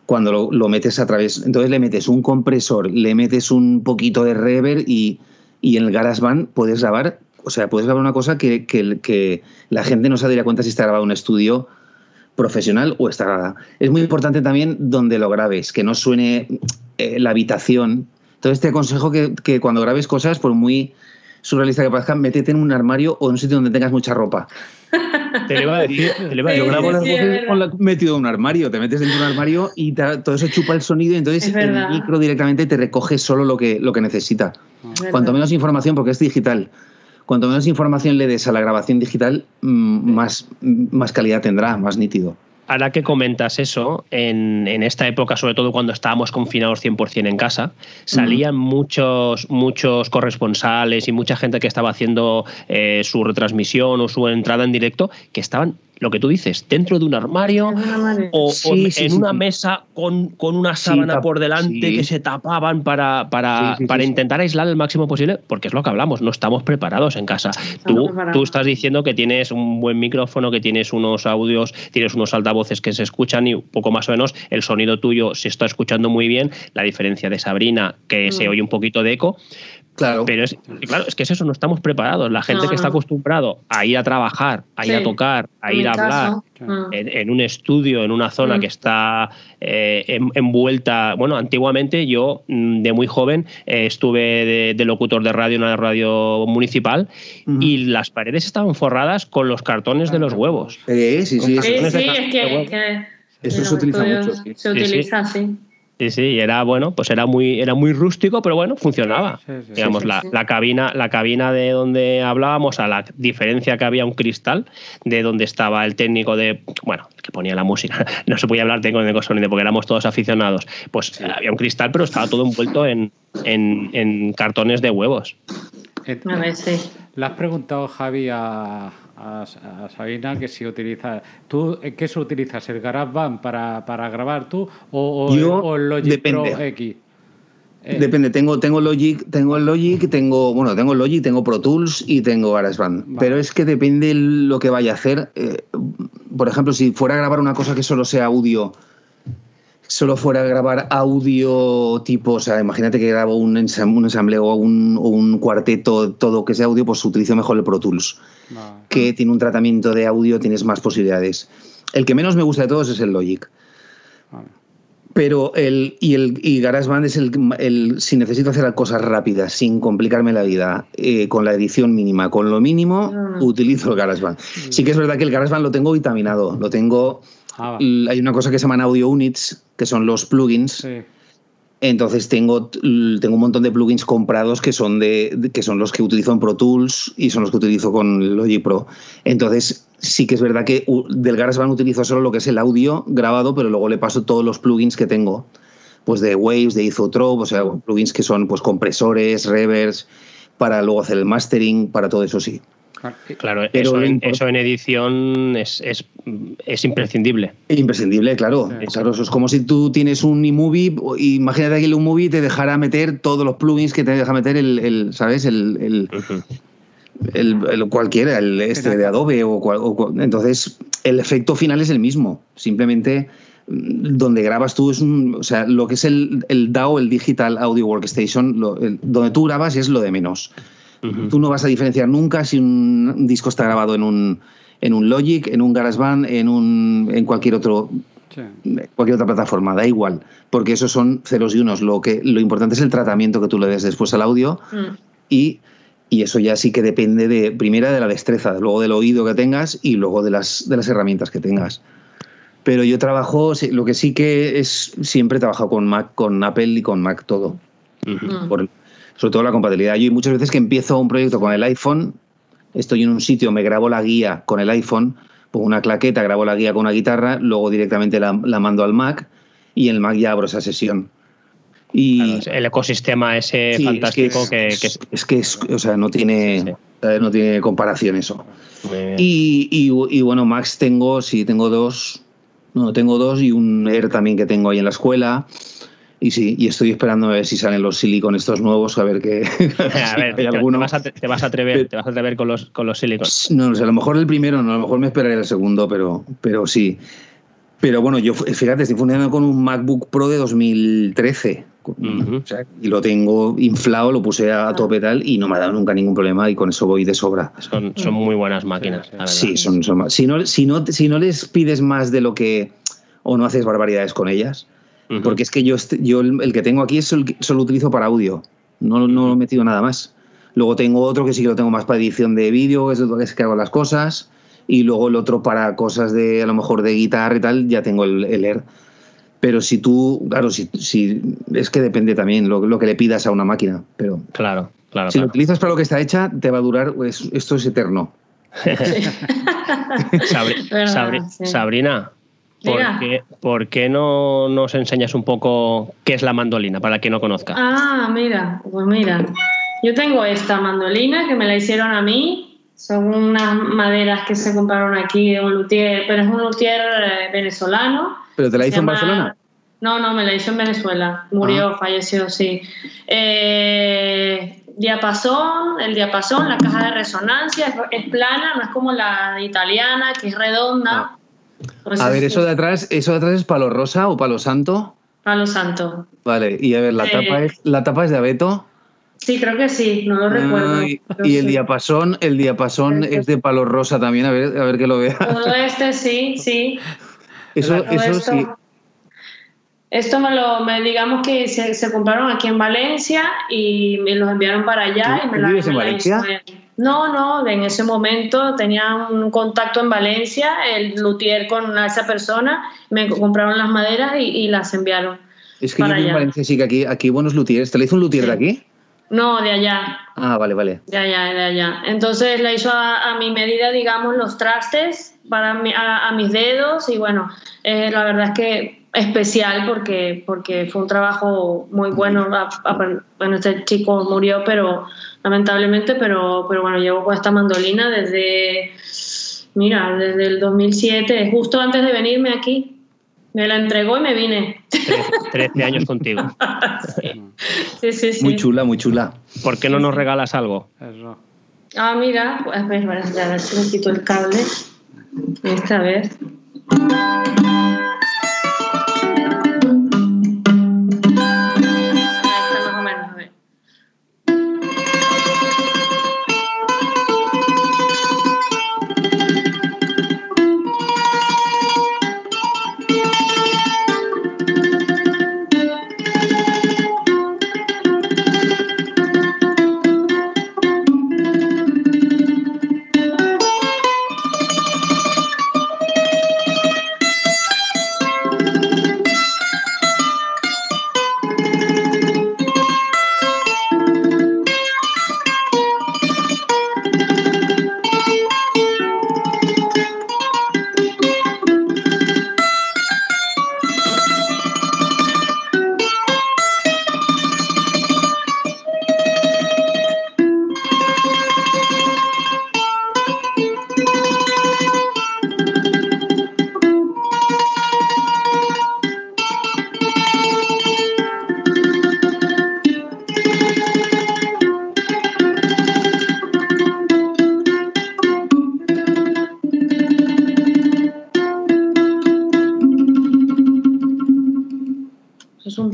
cuando lo, metes a través. Entonces le metes un compresor, le metes un poquito de reverb y, y en el GarageBand puedes grabar, o sea, puedes grabar una cosa que, que, la gente no se daría cuenta si está grabado en un estudio profesional o está grabada. Es muy importante también donde lo grabes, que no suene eh, la habitación. Entonces te aconsejo que, que cuando grabes cosas, por muy surrealista que parezca, métete en un armario o en un sitio donde tengas mucha ropa. Te lo iba a decir. Te lo iba a decir. Grabo las voces metido en un armario. Te metes dentro de un armario y todo eso chupa el sonido y entonces el micro directamente te recoge solo lo que, lo que necesita. Cuanto menos información, porque es digital, cuanto menos información le des a la grabación digital, mm, más, más calidad tendrá, más nítido ahora que comentas eso, en, esta época, sobre todo cuando estábamos confinados 100% en casa, salían muchos, muchos corresponsales y mucha gente que estaba haciendo eh, su retransmisión o su entrada en directo que estaban lo que tú dices, dentro de un armario, o, en una mesa con, una sábana por delante que se tapaban para, para, para intentar aislar el máximo posible, porque es lo que hablamos, no estamos preparados en casa. Tú, tú estás diciendo que tienes un buen micrófono, que tienes unos audios, tienes unos altavoces que se escuchan y poco más o menos el sonido tuyo se está escuchando muy bien, la diferencia de Sabrina, que se mm. oye un poquito de eco, Claro. Pero es, claro, es que es eso, no estamos preparados. La gente que está acostumbrado a ir a trabajar, a ir a tocar, a ir a hablar mm. en, un estudio, en una zona mm. que está eh, envuelta. Bueno, antiguamente yo, mm, de muy joven, eh, estuve de, locutor de radio en una radio municipal y las paredes estaban forradas con los cartones de los huevos. sí, sí, sí. sí, es que, Eso se utiliza mucho. Se utiliza, sí. Sí, sí, era bueno, pues era muy, era muy rústico, pero bueno, funcionaba. Digamos, la, la, cabina, la cabina de donde hablábamos, a la diferencia que había un cristal, de donde estaba el técnico de, bueno, que ponía la música, no se podía hablar técnico de sonido porque éramos todos aficionados. Pues había un cristal, pero estaba todo envuelto en, en, cartones de huevos. a ver, sí. ¿Le has preguntado, Javi, a, a, Sabina que si utiliza. ¿Tú qué se utilizas? ¿El GarageBand para, para grabar tú o, el, Logic Pro X? Eh. Depende, tengo, tengo Logic, tengo el Logic, tengo, bueno, tengo Logic, tengo Pro Tools y tengo GarageBand. Pero es que depende lo que vaya a hacer. Eh, por ejemplo, si fuera a grabar una cosa que solo sea audio, solo fuera a grabar audio tipo, o sea, imagínate que grabo un, un ensamble o un, un, cuarteto, todo que sea audio, pues utilizo mejor el Pro Tools, que tiene un tratamiento de audio, tienes más posibilidades. El que menos me gusta de todos es el Logic. Pero el, y el y GarageBand es el, el, si necesito hacer cosas rápidas, sin complicarme la vida, eh, con la edición mínima, con lo mínimo, ah. utilizo el GarageBand. Sí que es verdad que el GarageBand lo tengo vitaminado, lo tengo... Ah, hay una cosa que se llaman Audio Units, que son los plugins. Entonces tengo, tengo un montón de plugins comprados que son, de, que son los que utilizo en Pro Tools y son los que utilizo con Logic Pro. Entonces sí que es verdad que del GarageBand utilizo solo lo que es el audio grabado, pero luego le paso todos los plugins que tengo, pues de Waves, de Isotrope, o sea, plugins que son pues compresores, reverbs, para luego hacer el mastering, para todo eso sí. Claro, eso, en, eso en edición es, es, es, imprescindible. Imprescindible, claro. claro. Eso es como si tú tienes un iMovie, imagínate que el iMovie te dejara meter todos los plugins que te deja meter el, el ¿sabes? El, el, cualquiera, el este de Adobe o, entonces el efecto final es el mismo. Simplemente mm, donde grabas tú es un, o sea, lo que es el, el DAW, el Digital Audio Workstation, donde tú grabas es lo de menos. Tú no vas a diferenciar nunca si un disco está grabado en un, en un Logic, en un GarageBand, en, un, en cualquier otro cualquier otra plataforma, da igual, porque esos son ceros y unos. Lo, que, lo importante es el tratamiento que tú le des después al audio mm. y, y, eso ya sí que depende de, primera de la destreza, luego del oído que tengas y luego de las, de las herramientas que tengas. Pero yo trabajo, lo que sí que es, siempre he trabajado con Mac, con Apple y con Mac todo. por, sobre todo la compatibilidad. Yo muchas veces que empiezo un proyecto con el iPhone, estoy en un sitio, me grabo la guía con el iPhone, pongo una claqueta, grabo la guía con una guitarra, luego directamente la, mando al Mac y el Mac ya abro esa sesión. Y el ecosistema ese fantástico que, es, que, es, o sea, no tiene, no tiene comparación eso. Y, y, bueno, Max tengo, sí, tengo dos, no, tengo dos y un Air también que tengo ahí en la escuela. Y sí, y estoy esperando a ver si salen los silicon estos nuevos, a ver qué. a ver, te, vas a, te, vas a, atrever, te vas a atrever con los, con los silicon. No, a lo mejor el primero, no, a lo mejor me esperaré el segundo, pero, pero sí. Pero bueno, yo fíjate, estoy funcionando con un MacBook Pro de 2013. y lo tengo inflado, lo puse a tope tal y no me ha dado nunca ningún problema y con eso voy de sobra. Son, son muy buenas máquinas. Sí, son, son, si, no, si, no, si no les pides más de lo que o no haces barbaridades con ellas, porque es que yo, yo el, que tengo aquí es el, solo utilizo para audio, no, no lo he metido nada más. Luego tengo otro que sí que lo tengo más para edición de vídeo, es lo que hago las cosas. Y luego el otro para cosas de, a lo mejor, de guitarra y tal, ya tengo el, el Air. Pero si tú, claro, si, si es que depende también lo, lo, que le pidas a una máquina. Pero claro, claro. Si lo utilizas para lo que está hecha, te va a durar, pues, esto es eterno. Sabrina, ¿Por qué, no nos enseñas un poco qué es la mandolina para quien no conozca? Ah, mira, pues mira. Yo tengo esta mandolina que me la hicieron a mí. Son unas maderas que se compraron aquí de un luthier, pero es un luthier eh, venezolano. ¿Pero te la hizo en Barcelona? No, no, me la hizo en Venezuela. Murió, ah. falleció, sí. Eh, diapasón, el diapasón, la caja de resonancia es, plana, no es como la italiana, que es redonda. Ah. Pues a ver, eso de atrás, ¿eso de atrás es palo rosa o palo santo? Palo santo. Vale, y a ver, ¿la, tapa, es, ¿la tapa es de abeto? Sí, creo que sí, no lo recuerdo. y el diapasón, el diapasón es de palo rosa también, a ver, a ver que lo vea. Todo este sí, sí. Eso, eso sí. Esto me lo, me, digamos que se, se, compraron aquí en Valencia y me los enviaron para allá. y me ¿Vives en Valencia? No, no, en ese momento tenía un contacto en Valencia, el luthier con esa persona, me compraron las maderas y, las enviaron. Es que yo en Valencia sí que aquí, aquí buenos luthiers. ¿Te lo hizo un luthier de aquí? No, de allá. Ah, vale, vale. De allá, de allá. Entonces le hizo a, mi medida, digamos, los trastes para a, mis dedos y bueno, eh, la verdad es que especial porque, porque fue un trabajo muy bueno. Bueno, este chico murió, pero lamentablemente, pero, pero bueno, llevo con esta mandolina desde, mira, desde el 2007, justo antes de venirme aquí. Me la entregó y me vine. 13 años contigo. sí, sí, sí. Muy chula, muy chula. ¿Por qué no nos regalas algo? Ah, mira, pues, a ver, a ver si me quito el cable. Esta vez.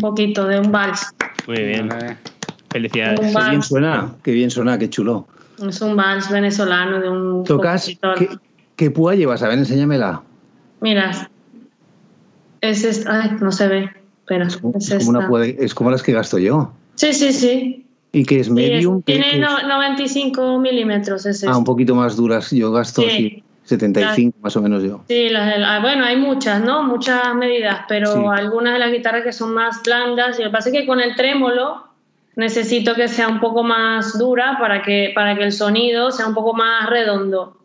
Poquito de un vals. Muy bien. Felicidades. Qué bien suena, qué bien suena, qué chulo. Es un vals venezolano de un ¿Tocas? ¿Qué, ¿Qué, púa llevas? A ver, enséñamela. Mira, es esta, ay, no se ve, pero es, como una púa es como las que gasto yo. Sí, sí, sí. ¿Y que es medium? tiene 95 milímetros. Es ah, un poquito más duras. Yo gasto sí. 75 más o menos yo. Sí, ah, bueno, hay muchas, ¿no? Muchas medidas, pero algunas de las guitarras que son más blandas. Y lo que pasa es que con el trémolo necesito que sea un poco más dura para que, para que el sonido sea un poco más redondo.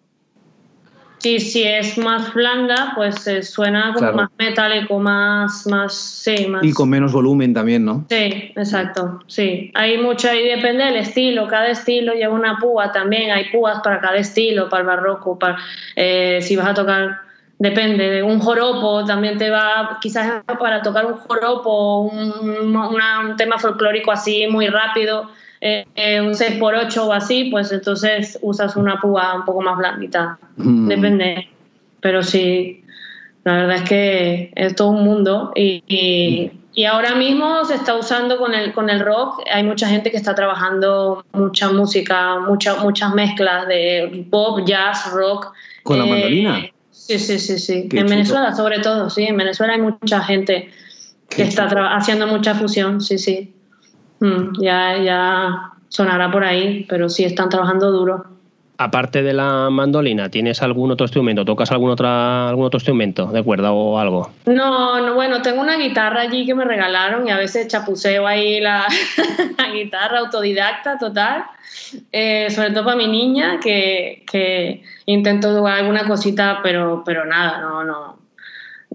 Y si es más blanda, pues eh, suena como más metálico, más, más, sí, más... Y con menos volumen también, ¿no? Sí, exacto, sí. Hay mucho, y depende del estilo, cada estilo lleva una púa también, hay púas para cada estilo, para el barroco, para, eh, si vas a tocar, depende, de un joropo también te va, quizás para tocar un joropo, un, un tema folclórico así muy rápido, eh, eh, un 6x8 o así, pues entonces usas una púa un poco más blandita. Mm. Depende. Pero sí, la verdad es que es todo un mundo y, y, ahora mismo se está usando con el, con el rock. Hay mucha gente que está trabajando mucha música, mucha, muchas mezclas de pop, jazz, rock. ¿Con la eh, mandolina? Sí, sí, sí, sí. en Venezuela sobre todo, sí. En Venezuela hay mucha gente que está haciendo mucha fusión, sí, sí. Mm, ya, ya sonará por ahí, pero sí están trabajando duro. Aparte de la mandolina, ¿tienes algún otro instrumento? ¿Tocas algún, otra, algún otro instrumento de cuerda o algo? No, no, bueno, tengo una guitarra allí que me regalaron y a veces chapuceo ahí la, guitarra autodidacta total, eh, sobre todo para mi niña, que, que intento tocar alguna cosita, pero, pero nada, no, no,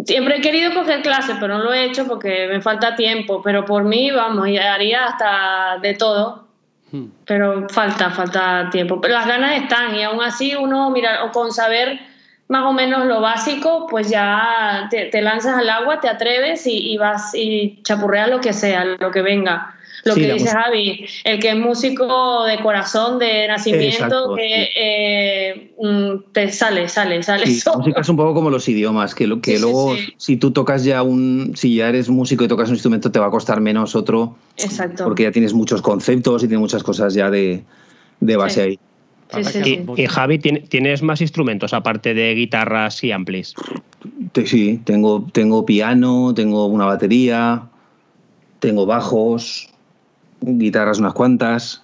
Siempre he querido coger clases, pero no lo he hecho porque me falta tiempo. Pero por mí, vamos, haría hasta de todo. Hmm. Pero falta, falta tiempo. Pero las ganas están y aún así uno, mira, o con saber más o menos lo básico, pues ya te, lanzas al agua, te atreves y, y, vas y chapurreas lo que sea, lo que venga lo que dice Javi, el que es músico de corazón, de nacimiento, que eh, mm, te sale, sale, sale. Sí, la música es un poco como los idiomas, que, lo, que luego si tú tocas ya un, si ya eres músico y tocas un instrumento te va a costar menos otro, Exacto. porque ya tienes muchos conceptos y tienes muchas cosas ya de, de base ahí. Y, Javi, ¿tienes más instrumentos aparte de guitarras y amplis? Sí, tengo, tengo piano, tengo una batería, tengo bajos, guitarras unas cuantas,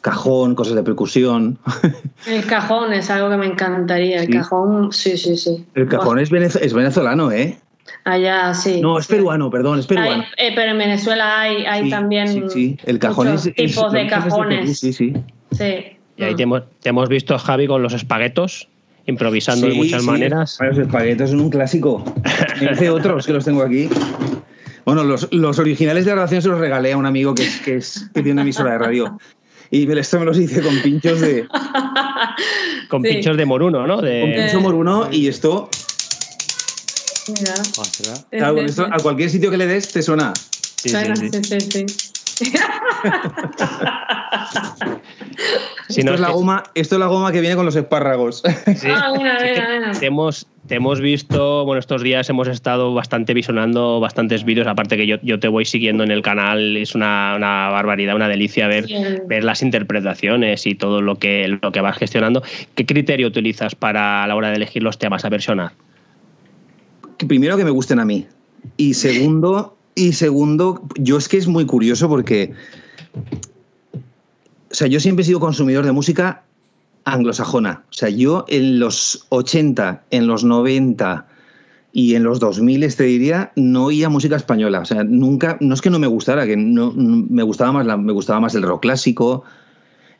cajón, cosas de percusión. El cajón es algo que me encantaría. El cajón, sí, sí, sí. El cajón es, venezolano, ¿eh? Allá, sí. No, es peruano, perdón, es peruano. Eh, pero en Venezuela hay, hay también. Sí, sí, el cajón es. Tipos de cajones. Sí, sí. Sí. Y ahí te hemos, visto, Javi, con los espaguetos improvisando de muchas maneras. Los espaguetos son un clásico. Me hice otros que los tengo aquí. Bueno, los, los, originales de grabación se los regalé a un amigo que, que, es, que tiene una emisora de radio. Y esto me los hice con pinchos de. con pinchos de moruno, ¿no? De... Con pincho moruno y esto. Mira. Claro, esto, a cualquier sitio que le des te suena. Sí, sí, sí. sí esto, es la goma, esto es la goma que viene con los espárragos. Ah, mira, mira, Te, hemos, te hemos visto, bueno, estos días hemos estado bastante visionando bastantes vídeos, aparte que yo, yo te voy siguiendo en el canal, es una, una barbaridad, una delicia ver, ver las interpretaciones y todo lo que, lo que vas gestionando. ¿Qué criterio utilizas para a la hora de elegir los temas a versionar? Primero que me gusten a mí. Y segundo, y segundo, yo es que es muy curioso porque. O sea, yo siempre he sido consumidor de música anglosajona. O sea, yo en los 80, en los 90 y en los 2000, te diría, no oía música española. O sea, nunca. No es que no me gustara, que no, me, gustaba más me gustaba más el rock clásico,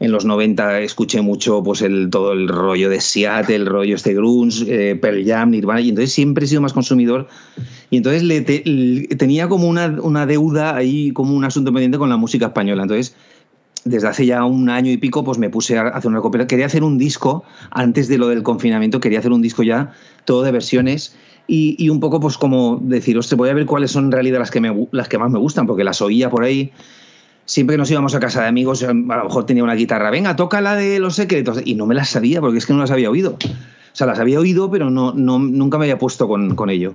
en los 90 escuché mucho pues el, todo el rollo de Seattle, el rollo este grunge, eh, Pearl Jam, Nirvana, y entonces siempre he sido más consumidor y entonces le, tenía como una, una, deuda ahí, como un asunto pendiente con la música española. Entonces, desde hace ya un año y pico, pues me puse a hacer una recopila. Quería hacer un disco, antes de lo del confinamiento, quería hacer un disco ya todo de versiones y, y un poco pues como decir, ostras, voy a ver cuáles son en realidad las que, me, las que más me gustan, porque las oía por ahí siempre que nos íbamos a casa de amigos, a lo mejor tenía una guitarra, venga, toca la de los secretos, y no me las sabía porque es que no las había oído. O sea, las había oído, pero no, no nunca me había puesto con, con ello.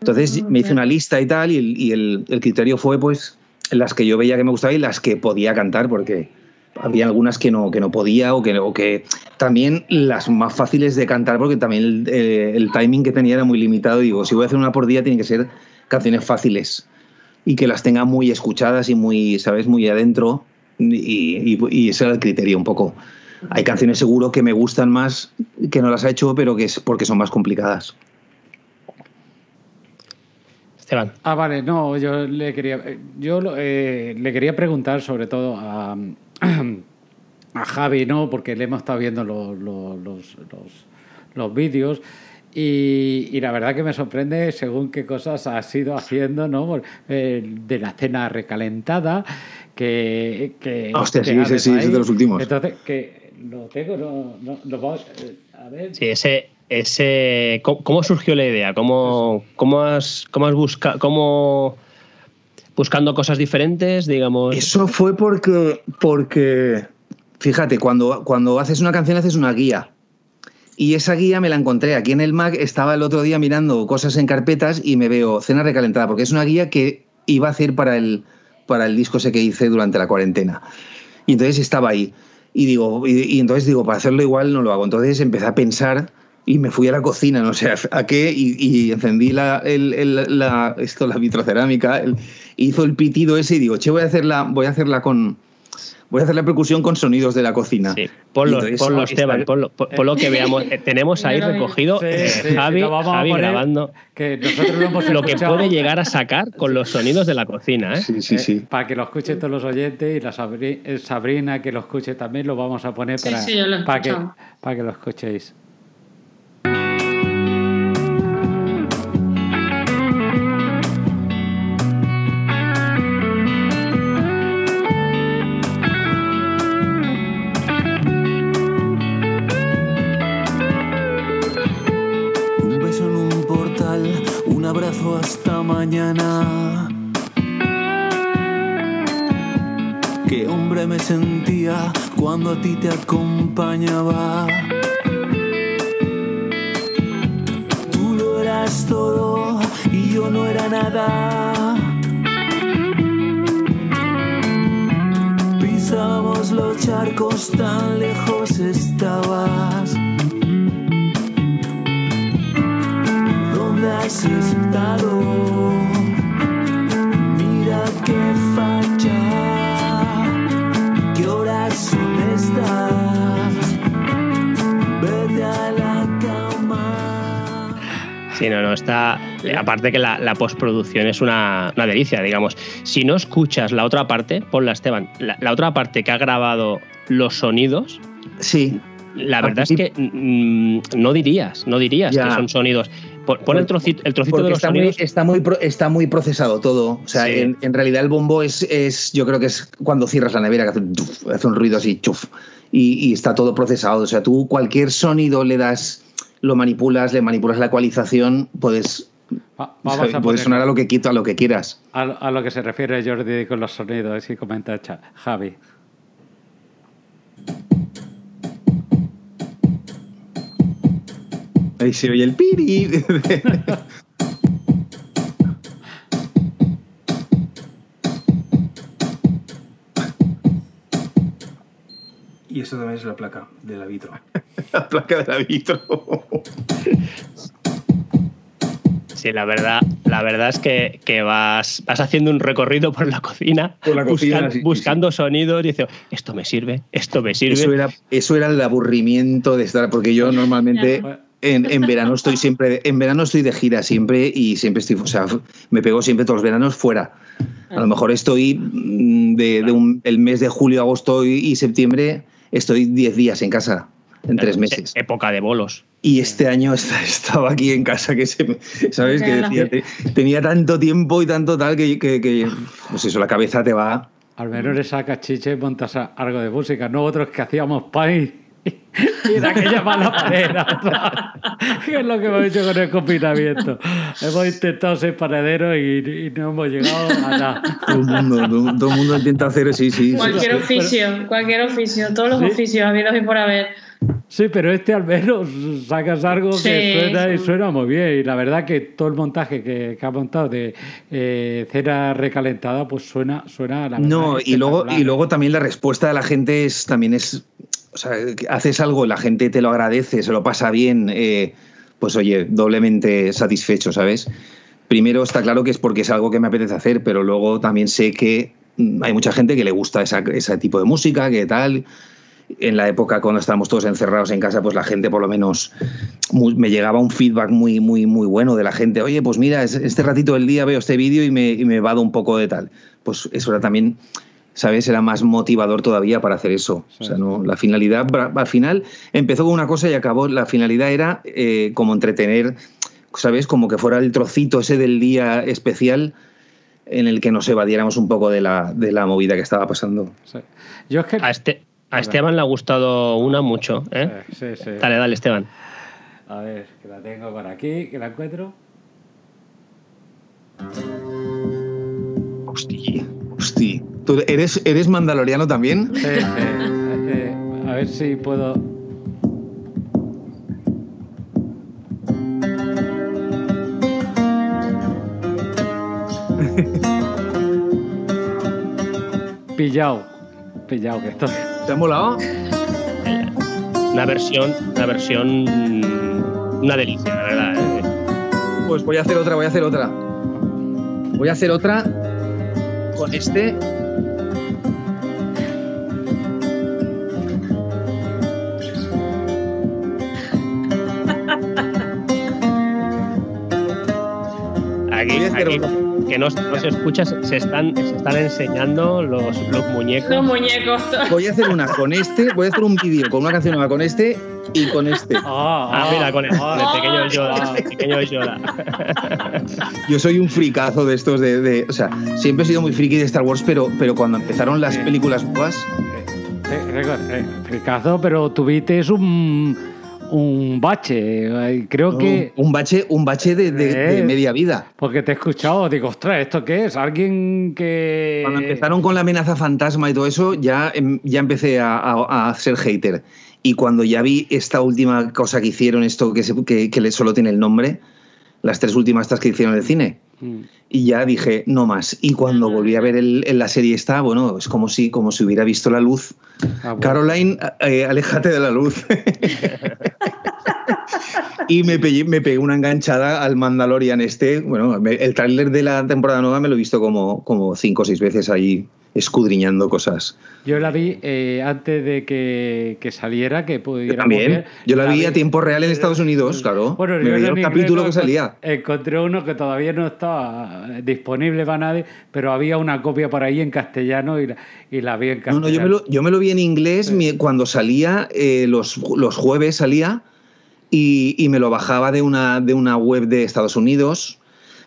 Entonces me hice una lista y tal, y, el, y el, el, criterio fue pues las que yo veía que me gustaban y las que podía cantar, porque había algunas que no, que no podía o que, o que también las más fáciles de cantar, porque también el, eh, el timing que tenía era muy limitado. Digo, si voy a hacer una por día, tienen que ser canciones fáciles y que las tenga muy escuchadas y muy, ¿sabes?, muy adentro. Y, y, ese era el criterio un poco. Hay canciones seguro que me gustan más que no las ha hecho, pero que es porque son más complicadas. Esteban. Ah, vale, no, yo le quería, yo eh, le quería preguntar sobre todo a, a Javi, ¿no? Porque le hemos estado viendo los, los, los, los vídeos y, la verdad que me sorprende según qué cosas has ido haciendo, ¿no? Eh, de la cena recalentada, que... que Hostia, sí, sí, sí, es de los últimos. Entonces, que lo tengo, no, no, eh, a ver. Sí, ese... ese ¿cómo, surgió la idea? ¿Cómo, cómo has, cómo has buscado... Cómo buscando cosas diferentes, digamos. Eso fue porque, porque fíjate, cuando, cuando haces una canción haces una guía. Y esa guía me la encontré aquí en el Mac. Estaba el otro día mirando cosas en carpetas y me veo cena recalentada, porque es una guía que iba a hacer para el, para el disco ese que hice durante la cuarentena. Y entonces estaba ahí. Y digo, y, entonces digo, para hacerlo igual no lo hago. Entonces empecé a pensar y me fui a la cocina, no sé a qué, y, encendí la, esto, la vitrocerámica, hizo el pitido ese y digo, che, voy a hacerla, voy a hacerla con, voy a hacer la percusión con sonidos de la cocina. Sí. Ponlo, ponlo Esteban, ponlo, ponlo, que veamos. Eh, tenemos ahí recogido eh, Javi, Javi grabando que nosotros lo, hemos lo que puede llegar a sacar con los sonidos de la cocina. ¿eh? Sí, sí, sí. para que lo escuchen todos los oyentes y la Sabrina que lo escuche también, lo vamos a poner para, para, que, para que lo escuchéis. Mañana. Qué hombre me sentía cuando a ti te acompañaba. Tú lo eras todo y yo no era nada. Pisábamos los charcos tan lejos estabas. Has estado. Mira qué facha, qué horas son estas. Vete a la cama. Sí, no, no, está. Aparte que la, la postproducción es una, una, delicia, digamos. Si no escuchas la otra parte, ponla, Esteban. La, la otra parte que ha grabado los sonidos. Sí la verdad es que mm, no dirías, no dirías que son sonidos. Pon el trocito, el trocito de los está sonidos. Muy, está, muy, está muy procesado todo. O sea, en, realidad el bombo es, es, yo creo que es cuando cierras la nevera, que hace, un ruido así, chuf, y, está todo procesado. O sea, tú cualquier sonido le das, lo manipulas, le manipulas la ecualización, puedes puedes sonar a lo que quito, a lo que quieras. A, lo que se refiere Jordi con los sonidos, y comenta Javi. Ahí se oye el piri. y esto también es la placa de la vitro. la placa de la vitro. Sí, la verdad, la verdad es que, vas, vas haciendo un recorrido por la cocina, buscando, sonidos y dices, esto me sirve, esto me sirve. Eso era, eso era el aburrimiento de estar, porque yo normalmente en, verano estoy siempre, en verano estoy de gira siempre y siempre estoy, o sea, me pego siempre todos los veranos fuera. A lo mejor estoy mm, de, el mes de julio, agosto y, septiembre, estoy 10 días en casa, en tres meses. Época de bolos. Y este año estaba aquí en casa que se, ¿sabes? Que decía, tenía tanto tiempo y tanto tal que, que, pues eso, la cabeza te va. Al menos le sacas y montas algo de música, no otros que hacíamos país y de aquella mala panera. ¿Qué es lo que hemos hecho con el confinamiento? Hemos intentado ser panaderos y, no hemos llegado a nada. Todo el mundo, todo, el mundo intenta hacer, sí, sí. Cualquier oficio, cualquier oficio, todos los oficios habidos y por haber. Sí, pero este al menos sacas algo que suena y suena muy bien. Y la verdad que todo el montaje que, que ha montado de eh, cera recalentada, pues suena, suena a la. No, y luego, y luego también la respuesta de la gente es también es o sea, haces algo, la gente te lo agradece, se lo pasa bien, eh, pues oye, doblemente satisfecho, ¿sabes? Primero está claro que es porque es algo que me apetece hacer, pero luego también sé que mm, hay mucha gente que le gusta ese tipo de música, que tal. En la época cuando estábamos todos encerrados en casa, pues la gente por lo menos me llegaba un feedback muy, muy, muy bueno de la gente. Oye, pues mira, este ratito del día veo este vídeo y me, y me un poco de tal. Pues eso era también ¿sabes? Era más motivador todavía para hacer eso. O sea, no, la finalidad, al final, empezó con una cosa y acabó, la finalidad era eh, como entretener, ¿sabes? Como que fuera el trocito ese del día especial en el que nos evadiéramos un poco de la, de la movida que estaba pasando. Yo es que... A, este, a Esteban le ha gustado una mucho, ¿eh? Sí, sí, Dale, dale, Esteban. A ver, que la tengo por aquí, que la encuentro. Hostia, hostia. ¿Tú eres, eres mandaloriano también? Sí, a ver si puedo. Pillao. Pillao, que esto. ¿Te ha molado? Una versión, una versión. Una delicia, la verdad. ¿eh? Pues voy a hacer otra, voy a hacer otra. Voy a hacer otra con este que no, se escucha, se están, se están enseñando los, los muñecos. Los muñecos. Voy a hacer una con este, voy a hacer un vídeo con una canción nueva con este y con este. Ah, ah mira, con el, pequeño Yoda. pequeño Yoda. Yo soy un fricazo de estos de, de, O sea, siempre he sido muy friki de Star Wars, pero, pero cuando empezaron las películas nuevas. Eh, eh, fricazo, pero tuviste es un un bache. Creo que. Un bache, un bache de, eh, media vida. Porque te he escuchado, digo, ostras, ¿esto qué es? Alguien que. Cuando empezaron con la amenaza fantasma y todo eso, ya, em, ya empecé a, ser hater. Y cuando ya vi esta última cosa que hicieron, esto que, que, que solo tiene el nombre, las tres últimas estas que hicieron en el cine. Mm. Y ya dije, no más. Y cuando volví a ver el, la serie esta, bueno, es como si, como si hubiera visto la luz. Ah, Caroline, eh, aléjate de la luz. y me pegué, me pegué una enganchada al Mandalorian este. Bueno, el tráiler de la temporada nueva me lo he visto como, como cinco o seis veces ahí escudriñando cosas. Yo la vi eh, antes de que, que, saliera, que pudiera. También. Yo la, vi a tiempo real en Estados Unidos, claro. Bueno, Me veía el capítulo que salía. Encontré uno que todavía no estaba disponible para nadie, pero había una copia por ahí en castellano y la, y la vi en castellano. No, no, yo me lo, yo me lo vi en inglés cuando salía, eh, los, los jueves salía y, y, me lo bajaba de una, de una web de Estados Unidos.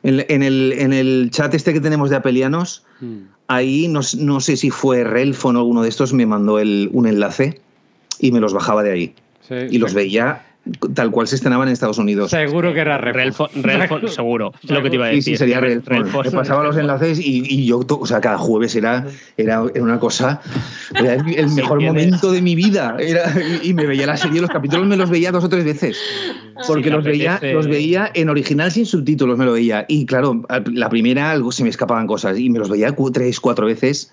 En, en, el, en el chat este que tenemos de Apelianos. Hmm ahí no, no, sé si fue Relfon o alguno de estos me mandó el, un enlace y me los bajaba de ahí. y los veía tal cual se estrenaban en Estados Unidos. Seguro que era Relfon. Relfon, seguro. Es lo que te iba a decir. Sí, sí sería Relfon. Me pasaba los enlaces y, y, yo, o sea, cada jueves era, era, una cosa, era el, mejor momento de mi vida. Era, y me veía la serie, los capítulos me los veía dos o tres veces. Porque los, veía, los veía en original sin subtítulos, me lo veía. Y claro, la primera algo se me escapaban cosas y me los veía tres, cuatro veces.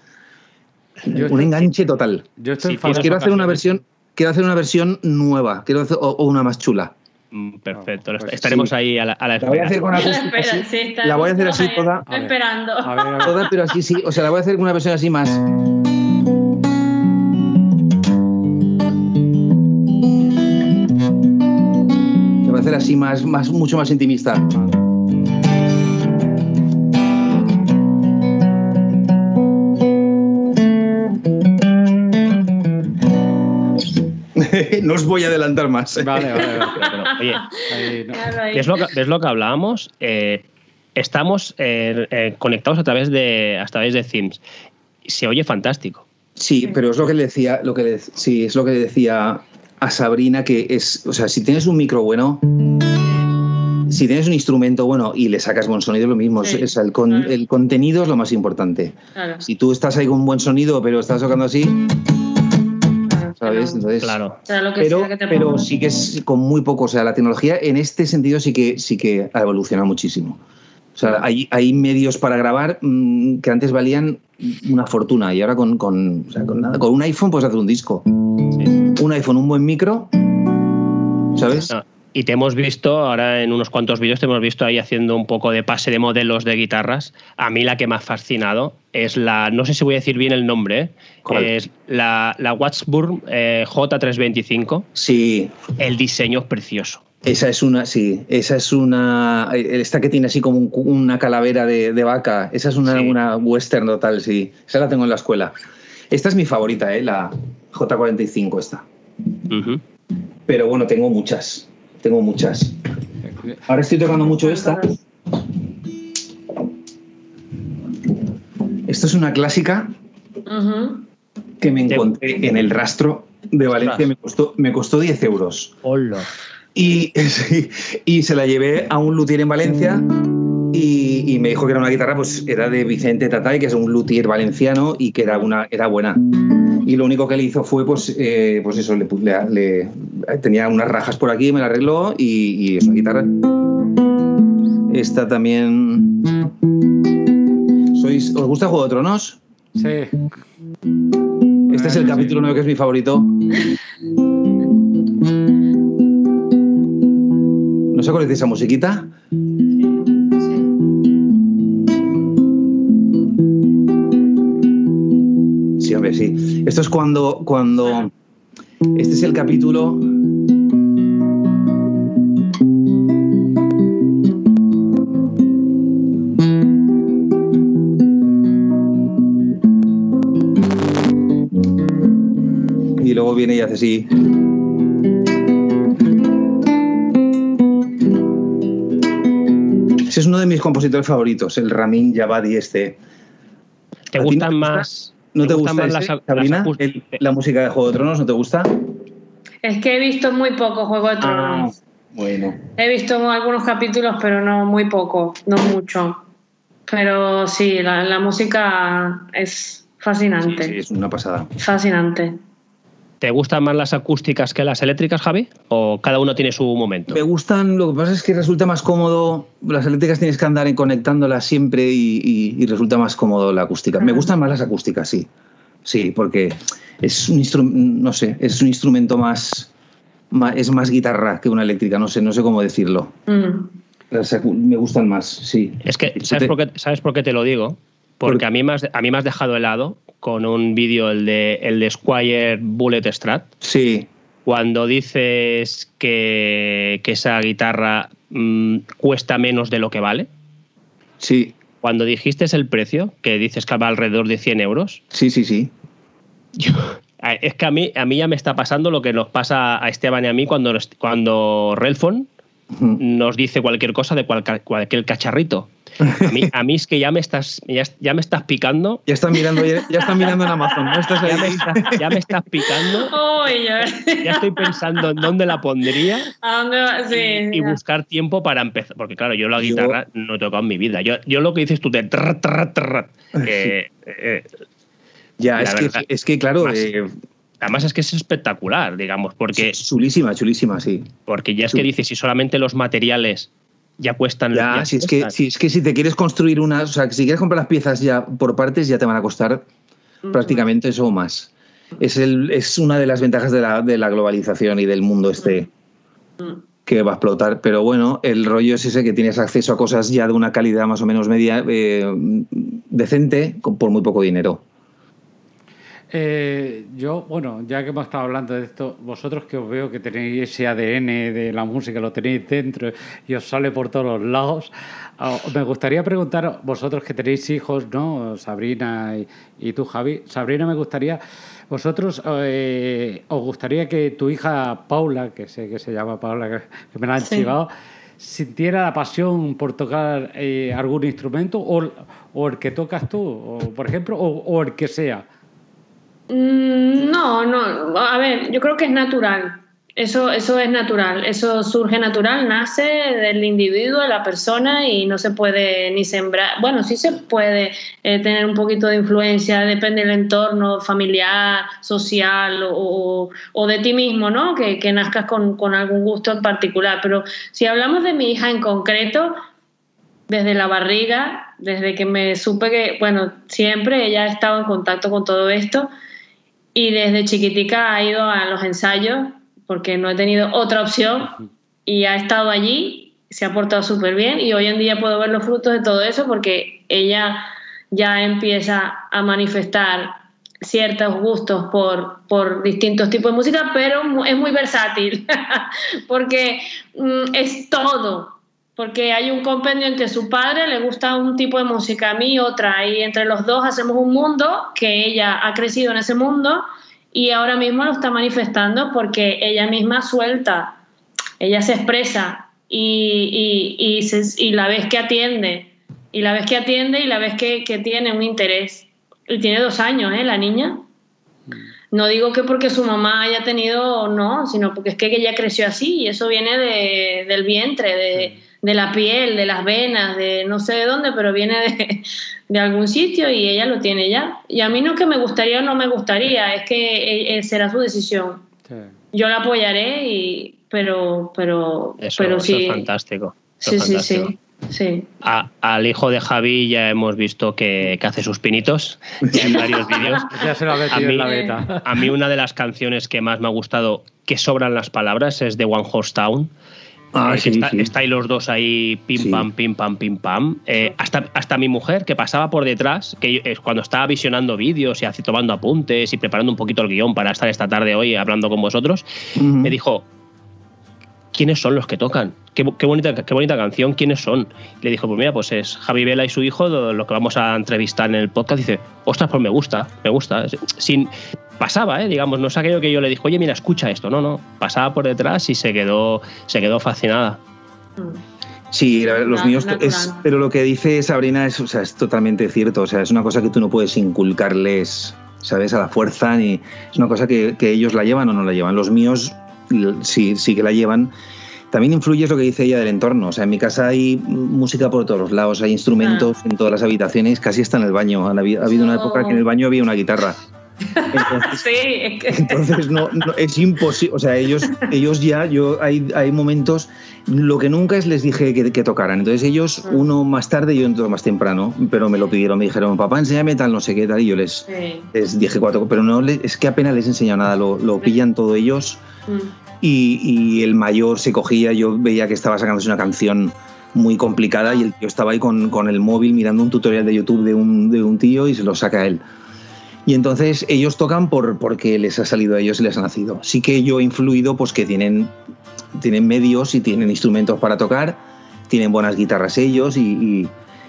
un enganche total. Yo estoy pues quiero hacer una versión quiero hacer una versión nueva, quiero hacer, o, una más chula. Mm, perfecto, pues estaremos ahí a la, a la, la voy a hacer con la voy a hacer así toda. Esperando. Toda, pero así sí. O sea, la voy a hacer con una versión así más. La voy a hacer así más, más mucho más intimista. No os voy a adelantar más. Vale, vale, Oye, ¿ves, lo que, lo que hablábamos? Eh, estamos eh, eh, conectados a través de a través de Teams. Se oye fantástico. Sí, pero es lo que le decía, lo que sí, es lo que le decía a Sabrina que es, o sea, si tienes un micro bueno, si tienes un instrumento bueno y le sacas buen sonido, lo mismo. es el, el, contenido es lo más importante. Si tú estás ahí con un buen sonido, pero estás tocando así, ¿sabes? Entonces, claro. pero, pero sí que es con muy poco. O sea, la tecnología en este sentido sí que, sí que ha evolucionado muchísimo. O sea, hay, hay medios para grabar mm, que antes valían una fortuna y ahora con, con, con, un iPhone puedes hacer un disco. Un iPhone, un buen micro, ¿sabes? Ah, y te hemos visto, ahora en unos cuantos vídeos, te hemos visto ahí haciendo un poco de pase de modelos de guitarras. A mí la que me ha fascinado es la, no sé si voy a decir bien el nombre, ¿eh? es la, la Wattsburg eh, J325. Sí. El diseño es precioso. Esa es una, sí, esa es una, esta que tiene así como una calavera de, vaca, esa es una, una western total, sí, esa la tengo en la escuela. Esta es mi favorita, ¿eh? la J45 esta. Pero bueno, tengo muchas. Tengo muchas. Ahora estoy tocando mucho esta. Esto es una clásica que me encontré en el rastro de Valencia. Me costó, me costó 10 euros. Hola. Y, y se la llevé a un luthier en Valencia y, me dijo que era una guitarra, pues era de Vicente Tatay, que es un luthier valenciano y que era, una, era buena. Y lo único que le hizo fue, pues, eh, pues eso, le, le, tenía unas rajas por aquí, me la arregló y, es una guitarra. Esta también. ¿Sois, ¿Os gusta Juego de Tronos? Sí. Este es el capítulo 9 que es mi favorito. ¿No se conocéis esa musiquita? Esto es cuando, cuando. Este es el capítulo. Y luego viene y hace así. Ese es uno de mis compositores favoritos, el Ramin Javadi este. ¿Te gustan más? ¿No te gusta, más Sabrina? ¿La música de Juego de Tronos no te gusta? Es que he visto muy poco Juego de Tronos. Ah, bueno. He visto algunos capítulos, pero no muy poco, no mucho. Pero sí, la, música es fascinante. sí, es una pasada. Fascinante. ¿Te gustan más las acústicas que las eléctricas, Javi? ¿O cada uno tiene su momento? Me gustan, lo que pasa es que resulta más cómodo. Las eléctricas tienes que andar en conectándolas siempre y, resulta más cómodo la acústica. Me gustan más las acústicas, sí. Sí, porque es un instrumento, no sé, es un instrumento más, es más guitarra que una eléctrica, no sé, no sé cómo decirlo. Mm. me gustan más, sí. Es que, ¿sabes por, qué, ¿sabes por qué te lo digo? Porque a mí, me has, a mí me has dejado helado con un vídeo, el de, el de Squire Bullet Strat. Sí. Cuando dices que, que esa guitarra mm, cuesta menos de lo que vale. Sí. Cuando dijiste el precio, que dices que va alrededor de 100 euros. Sí, sí, sí. Yo, es que a mí, a mí ya me está pasando lo que nos pasa a Esteban y a mí cuando, cuando Relfon nos dice cualquier cosa de cualquier cacharrito. A mí, a mí es que ya me estás, ya, me estás picando. Ya están mirando, ya, están mirando en Amazon, ¿no? ya, me ya, me estás picando. ya. estoy pensando en dónde la pondría y, buscar tiempo para empezar. Porque claro, yo la guitarra no he tocado en mi vida. Yo, yo lo que dices tú de eh, ya, es que, es que, claro. Eh, además es que es espectacular, digamos, porque. Chulísima, chulísima, sí. Porque ya es que dices, si solamente los materiales ya cuestan. Ya, si, es que, si es que si te quieres construir una, o sea, si quieres comprar las piezas ya por partes, ya te van a costar prácticamente eso o más. Es, el, es una de las ventajas de la, de la globalización y del mundo este que va a explotar. Pero bueno, el rollo es ese que tienes acceso a cosas ya de una calidad más o menos media eh, decente por muy poco dinero. Eh, yo, bueno, ya que hemos estado hablando de esto, vosotros que os veo que tenéis ese ADN de la música, lo tenéis dentro y os sale por todos los lados, ah, me gustaría preguntar, vosotros que tenéis hijos, ¿no? Sabrina y, tú, Javi. Sabrina, me gustaría, vosotros, eh, ¿os gustaría que tu hija Paula, que sé que se llama Paula, que, me la han chivado, sintiera la pasión por tocar eh, algún instrumento o, el que tocas tú, por ejemplo, o el que sea? Mm, no, no. A ver, yo creo que es natural. Eso, eso es natural, eso surge natural, nace del individuo, de la persona y no se puede ni sembrar. Bueno, sí se puede eh, tener un poquito de influencia, depende del entorno familiar, social o, de ti mismo, ¿no? Que, que nazcas con, con algún gusto en particular. Pero si hablamos de mi hija en concreto, desde la barriga, desde que me supe que, bueno, siempre ella ha estado en contacto con todo esto y desde chiquitica ha ido a los ensayos porque no he tenido otra opción y ha estado allí, se ha portado súper bien y hoy en día puedo ver los frutos de todo eso porque ella ya empieza a manifestar ciertos gustos por, por distintos tipos de música, pero es muy versátil porque mm, es todo, porque hay un compendio en que su padre le gusta un tipo de música, a mí otra, y entre los dos hacemos un mundo que ella ha crecido en ese mundo y ahora mismo lo está manifestando porque ella misma suelta, ella se expresa y, y, y, la vez que atiende, y la vez que atiende y la vez que, que tiene un interés. Y tiene dos años, ¿eh? La niña. No digo que porque su mamá haya tenido, no, sino porque es que ella creció así y eso viene de, del vientre, de, de la piel, de las venas, de no sé de dónde, pero viene de, algún sitio y ella lo tiene ya. Y a mí no es que me gustaría o no me gustaría, es que eh, será su decisión. Yo la apoyaré, y, pero, pero, pero sí. es fantástico. sí, sí, sí, sí. al hijo de Javi ya hemos visto que, hace sus pinitos en varios vídeos. Ya se lo ha metido en la beta. A mí una de las canciones que más me ha gustado, que sobran las palabras, es de One Horse Town Ah, Estáis los dos ahí, pim pam, pim pam, pim pam. Eh, hasta, hasta mi mujer, que pasaba por detrás, que es cuando estaba visionando vídeos y tomando apuntes y preparando un poquito el guion para estar esta tarde hoy hablando con vosotros, me dijo: ¿Quiénes son los que tocan? Qué, bonita, qué bonita canción, ¿quiénes son? Le dijo, pues mira, pues es Javi Vela y su hijo, lo, que vamos a entrevistar en el podcast. Dice, ostras, pues me gusta, me gusta. Sin, pasaba, ¿eh? digamos, no es aquello que yo le dije, oye, mira, escucha esto. No, no, pasaba por detrás y se quedó, se quedó fascinada. Sí, los míos, es, pero lo que dice Sabrina es, o sea, es totalmente cierto. O sea, es una cosa que tú no puedes inculcarles, ¿sabes? A la fuerza, ni es una cosa que, que ellos la llevan o no la llevan. Los míos sí, sí que la llevan. También influye lo que dice ella del entorno. O sea, en mi casa hay música por todos los lados, hay instrumentos ah. en todas las habitaciones, casi está en el baño. Ha habido, una época que en el baño había una guitarra. Entonces, sí, entonces no, es imposible. O sea, ellos, ellos ya, yo hay, hay momentos, lo que nunca es les dije que, que tocaran. Entonces ellos, mm. uno más tarde y otro más temprano, pero me lo pidieron, me dijeron, papá, enséñame tal, no sé qué tal, y yo les, les dije cuatro, pero no, es que apenas les he enseñado nada, lo, lo pillan todo ellos. Mm. Y, y, el mayor se cogía, yo veía que estaba sacándose una canción muy complicada y el tío estaba ahí con, con, el móvil mirando un tutorial de YouTube de un, de un tío y se lo saca a él. Y entonces ellos tocan por, porque les ha salido a ellos y les ha nacido. Sí que yo he influido pues que tienen, tienen medios y tienen instrumentos para tocar, tienen buenas guitarras ellos y,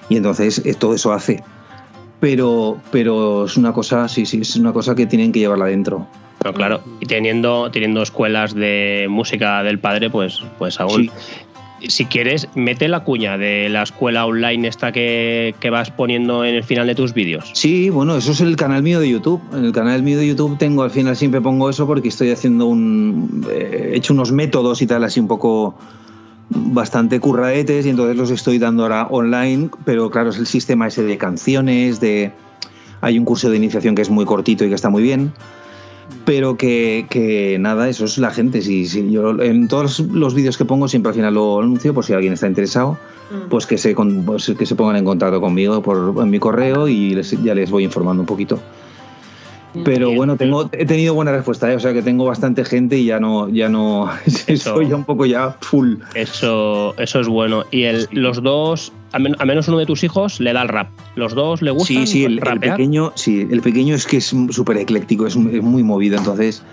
y, entonces eh, todo eso hace. Pero, pero es una cosa, sí, sí, es una cosa que tienen que llevarla adentro. Pero claro, y teniendo, teniendo escuelas de música del padre, pues, pues aún. Si quieres, mete la cuña de la escuela online esta que, vas poniendo en el final de tus vídeos. Sí, bueno, eso es el canal mío de YouTube. En el canal mío de YouTube tengo, al final siempre pongo eso porque estoy haciendo un... Eh, he hecho unos métodos y tal, así un poco bastante curraetes y entonces los estoy dando ahora online, pero claro, es el sistema ese de canciones, de... Hay un curso de iniciación que es muy cortito y que está muy bien pero que, nada, eso es la gente. Si, yo en todos los vídeos que pongo siempre al final lo anuncio por si alguien está interesado, mm. pues, que se, pues que se pongan en contacto conmigo por en mi correo y ya les voy informando un poquito. Pero bueno, tengo, he tenido buena respuesta, ¿eh? o sea que tengo bastante gente y ya no, ya no, estoy ya un poco ya full. Eso, eso es bueno. Y el, los dos, al, menos uno de tus hijos le da el rap. ¿Los dos le gustan? Sí, sí, el, pequeño, sí, el pequeño es que es súper ecléctico, es, muy movido, entonces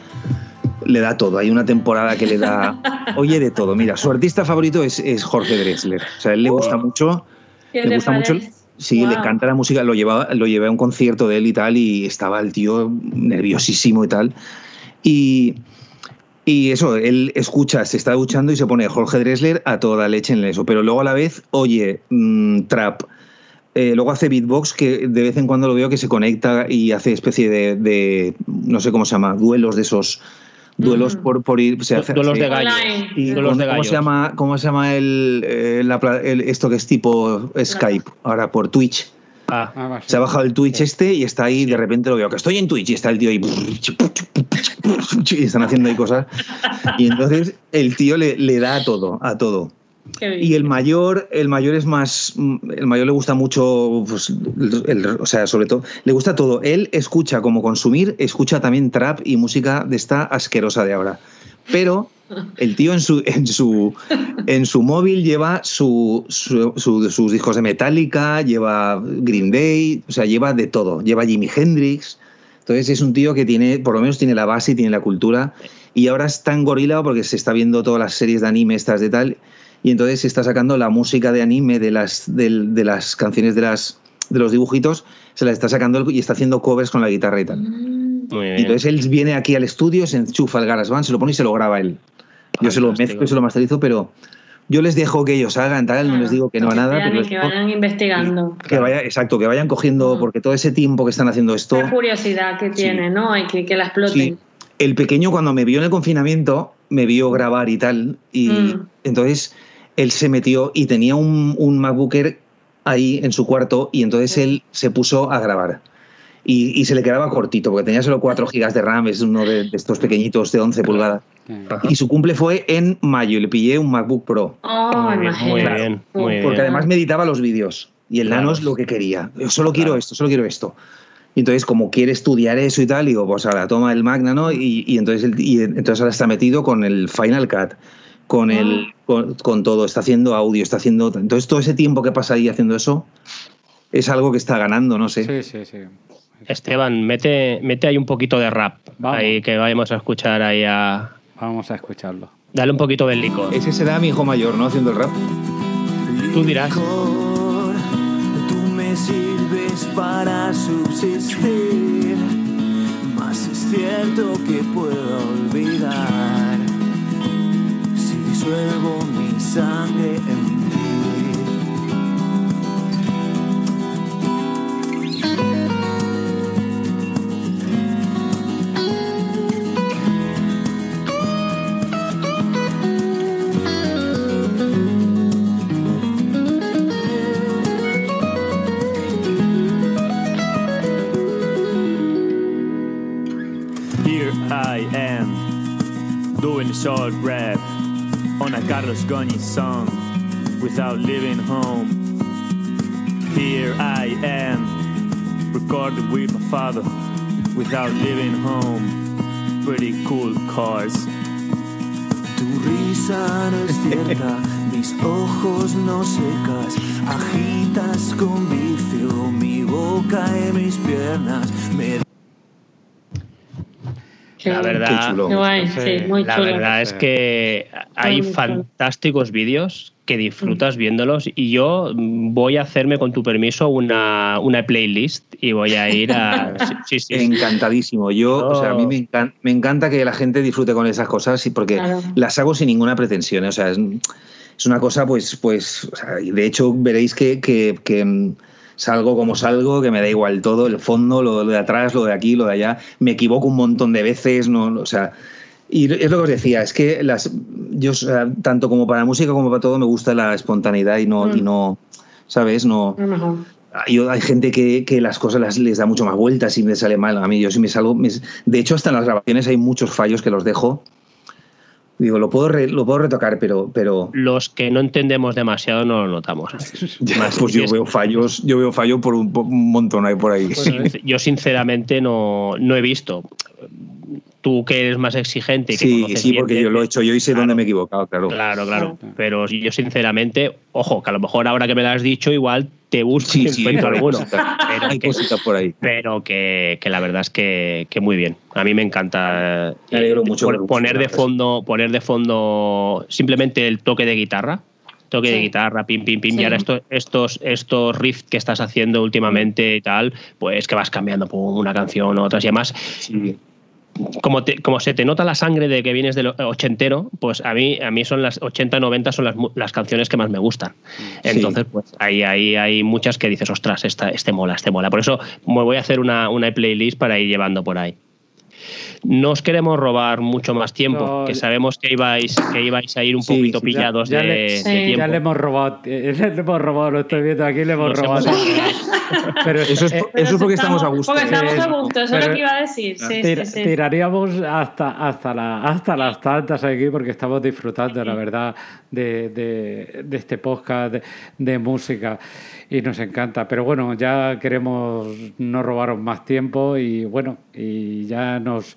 le da todo. Hay una temporada que le da, oye de todo. Mira, su artista favorito es, es Jorge Drexler, o sea, a él le gusta mucho, le gusta mucho. Sí, le encanta la música, lo, llevaba, lo llevé a un concierto de él y tal, y estaba el tío nerviosísimo y tal. Y, y eso, él escucha, se está duchando y se pone Jorge Dressler a toda leche en eso, pero luego a la vez oye mm, trap. Eh, luego hace beatbox que de vez en cuando lo veo que se conecta y hace especie de, de no sé cómo se llama, duelos de esos duelos por, por ir. Se hace, duelos de gallos. ¿cómo, se llama, ¿Cómo se llama el, eh, esto que es tipo Skype? Ahora por Twitch. Ah. ah se ha bajado el Twitch este y está ahí, de repente lo veo que estoy en Twitch y está el tío ahí y están haciendo ahí cosas. Y entonces el tío le, le da a todo, a todo. Y el mayor, el mayor es más, el mayor le gusta mucho, pues, o sea, sobre todo, le gusta todo. Él escucha como consumir, escucha también trap y música de esta asquerosa de ahora. Pero el tío en su, en su, en su móvil lleva su, sus discos de Metallica, lleva Green Day, o sea, lleva de todo. Lleva Jimi Hendrix. Entonces es un tío que tiene, por lo menos tiene la base y tiene la cultura. Y ahora está en gorila porque se está viendo todas las series de anime estas de tal y entonces se está sacando la música de anime de las, de, las canciones de, las, de los dibujitos, se la está sacando y está haciendo covers con la guitarra y tal. Y entonces él viene aquí al estudio, se enchufa el GarageBand, se lo pone y se lo graba él. Yo se lo mezclo y se lo masterizo, pero yo les dejo que ellos hagan tal, no les digo que no a nada. Pero que vayan investigando. Que vaya, exacto, que vayan cogiendo, mm. porque todo ese tiempo que están haciendo esto. La curiosidad que tiene, ¿no? Y que, que la exploten. El pequeño, cuando me vio en el confinamiento, me vio grabar y tal. Y mm. entonces él se metió y tenía un, un MacBook ahí en su cuarto y entonces él se puso a grabar. Y, se le quedaba cortito, porque tenía solo 4 gigas de RAM, es uno de, estos pequeñitos de 11 pulgadas. Y su cumple fue en mayo y le pillé un MacBook Pro. Oh, muy, bien, Porque además meditaba los vídeos y el nano es lo que quería. Yo solo quiero esto, solo quiero esto. Y entonces, como quiere estudiar eso y tal, digo, pues ahora toma el Magna, ¿no? Y, y entonces, y entonces ahora está metido con el Final Cut con, el, ah. con, todo, está haciendo audio, está haciendo... Entonces todo ese tiempo que pasa ahí haciendo eso es algo que está ganando, no sé. Sí, sí, sí. Esteban, mete, mete ahí un poquito de rap, ahí que vayamos a escuchar ahí a... Vamos a escucharlo. Dale un poquito del licor. Ese será mi hijo mayor, ¿no? Haciendo el rap. Tú dirás. Tú me sirves para subsistir, más es cierto que puedo olvidar disuelvo mi sangre en Goñi song without leaving home. Here I am, recording with my father without leaving home. Pretty cool cars. Tu risa no es cierta, mis ojos no secas, agitas con vicio mi boca y mis piernas. Me la verdad, la verdad es que hay fantásticos vídeos que disfrutas viéndolos y yo voy a hacerme con tu permiso una, una playlist y voy a ir a... Sí, sí, Encantadísimo. Yo, o sea, a mí me encanta, me encanta, que la gente disfrute con esas cosas y porque las hago sin ninguna pretensión. ¿eh? O sea, es, es, una cosa, pues, pues, o sea, de hecho veréis que, que, que salgo como salgo, que me da igual todo, el fondo, lo de atrás, lo de aquí, lo de allá. Me equivoco un montón de veces, no, o sea, y es lo que os decía, es que las, yo, tanto como para música como para todo, me gusta la espontaneidad y no, y mm. no ¿sabes? No. Hay, hay gente que, que, las cosas las, les da mucho más vueltas y me sale mal. A mí, yo sí me salgo. de hecho, hasta en las grabaciones hay muchos fallos que los dejo Digo, lo puedo, lo puedo retocar, pero, pero... Los que no entendemos demasiado no lo notamos. pues yo veo fallos, yo veo fallo por un, montón ahí por ahí. yo sinceramente no, no he visto tú que eres más exigente. sí, sí, porque yo lo he hecho yo y sé dónde me he equivocado, claro. Claro, claro. Pero yo sinceramente, ojo, que a lo mejor ahora que me lo has dicho, igual te busco sí, sí, alguno. Pero hay cositas por ahí. Pero que, que, la verdad es que, que, muy bien. A mí me encanta me alegro mucho poner de fondo, poner de fondo simplemente el toque de guitarra toque de guitarra, pim, pim, pim, y ahora estos, estos, estos riffs que estás haciendo últimamente y tal, pues que vas cambiando por una canción o otras y además como, como se te nota la sangre de que vienes del ochentero, pues a mí, a mí son las 80, 90 son las, las canciones que más me gustan. Entonces, pues ahí, ahí hay muchas que dices, ostras, esta, este mola, este mola. Por eso me voy a hacer una, una playlist para ir llevando por ahí. No os queremos robar mucho más tiempo, que sabemos que ibais, que ibais a ir un poquito pillados de, tiempo. Ya le hemos robado, le hemos robado, lo estoy viendo aquí, le hemos robado. pero eso es, eso es porque estamos a gusto. Porque estamos a gusto, eso es lo que iba a decir. tiraríamos hasta, hasta, la, hasta las tantas aquí porque estamos disfrutando, la verdad, de, de, de este podcast de, de música y nos encanta. Pero bueno, ya queremos no robaros más tiempo y bueno, y ya nos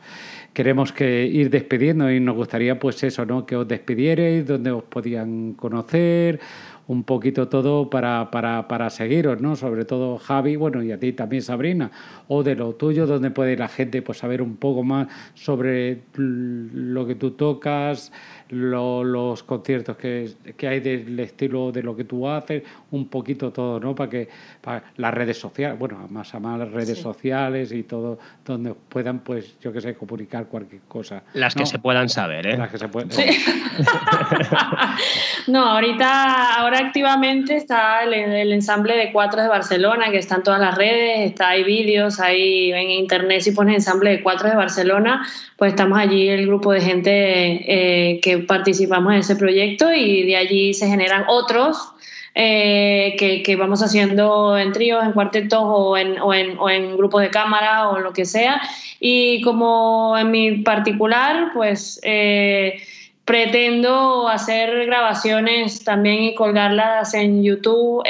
queremos que ir despidiendo y nos gustaría pues eso, ¿no? Que os despidierais, donde os podían conocer, un poquito todo para, para, para seguiros, ¿no? Sobre todo Javi, bueno, y a ti también Sabrina, o de lo tuyo, donde puede la gente pues saber un poco más sobre lo que tú tocas, los conciertos que, que, hay del estilo de lo que tú haces, un poquito todo, ¿no? Para que para las redes sociales, bueno, más a más las redes sociales y todo, donde puedan, pues, yo que sé, comunicar cualquier cosa. Las que se puedan saber, ¿eh? Las que se pueden. no, ahorita, ahora activamente está el, el, ensamble de cuatro de Barcelona, que está en todas las redes, está, hay vídeos, hay en internet, si pones ensamble de cuatro de Barcelona, pues estamos allí el grupo de gente eh, que participamos en ese proyecto y de allí se generan otros eh, que, vamos haciendo en tríos, en cuartetos o en, grupos de cámara o lo que sea. Y como en mi particular, pues eh, pretendo hacer grabaciones también y colgarlas en YouTube.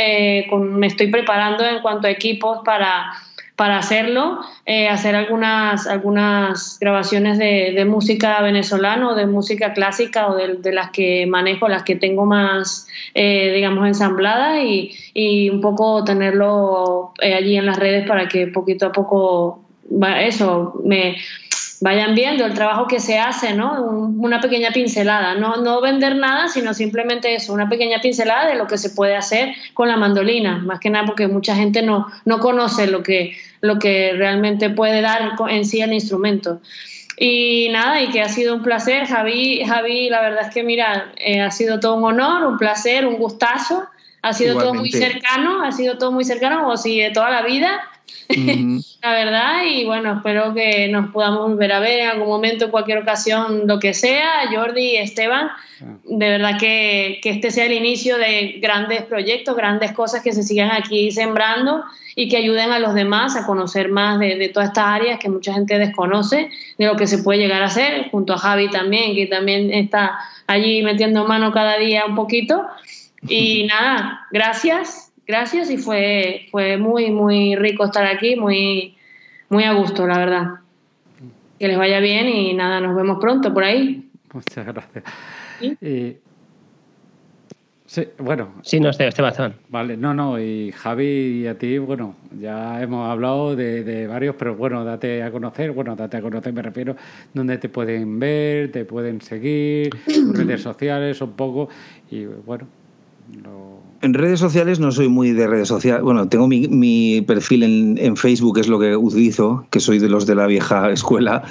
me estoy preparando en cuanto a equipos para para hacerlo, eh, hacer algunas, algunas grabaciones de, música venezolana o de música clásica o de, las que manejo, las que tengo más, eh, digamos, ensambladas y, y, un poco tenerlo eh, allí en las redes para que poquito a poco, eso, me vayan viendo el trabajo que se hace, ¿no? una pequeña pincelada, no, no vender nada, sino simplemente eso, una pequeña pincelada de lo que se puede hacer con la mandolina, más que nada porque mucha gente no, no conoce lo que, lo que realmente puede dar en sí el instrumento. Y nada, y que ha sido un placer, Javi, Javi la verdad es que mira, eh, ha sido todo un honor, un placer, un gustazo, ha sido todo muy cercano, ha sido todo muy cercano, como si de toda la vida la verdad, y bueno, espero que nos podamos volver a ver en algún momento, en cualquier ocasión, lo que sea, Jordi Esteban. Ah. De verdad que, que, este sea el inicio de grandes proyectos, grandes cosas que se sigan aquí sembrando y que ayuden a los demás a conocer más de, de todas estas áreas que mucha gente desconoce, de lo que se puede llegar a hacer, junto a Javi también, que también está allí metiendo mano cada día un poquito. Y nada, gracias gracias y fue, fue muy, muy rico estar aquí, muy, muy a gusto, la verdad. Que les vaya bien y nada, nos vemos pronto por ahí. Muchas gracias. Sí, bueno. Sí, no, Esteban. Vale, no, no, y Javi y a ti, bueno, ya hemos hablado de, varios, pero bueno, date a conocer, bueno, date a conocer, me refiero, donde te pueden ver, te pueden seguir, redes sociales, un poco, y bueno, En redes sociales no soy muy de redes sociales. Bueno, tengo mi, mi perfil en, en, Facebook, es lo que utilizo, que soy de los de la vieja escuela,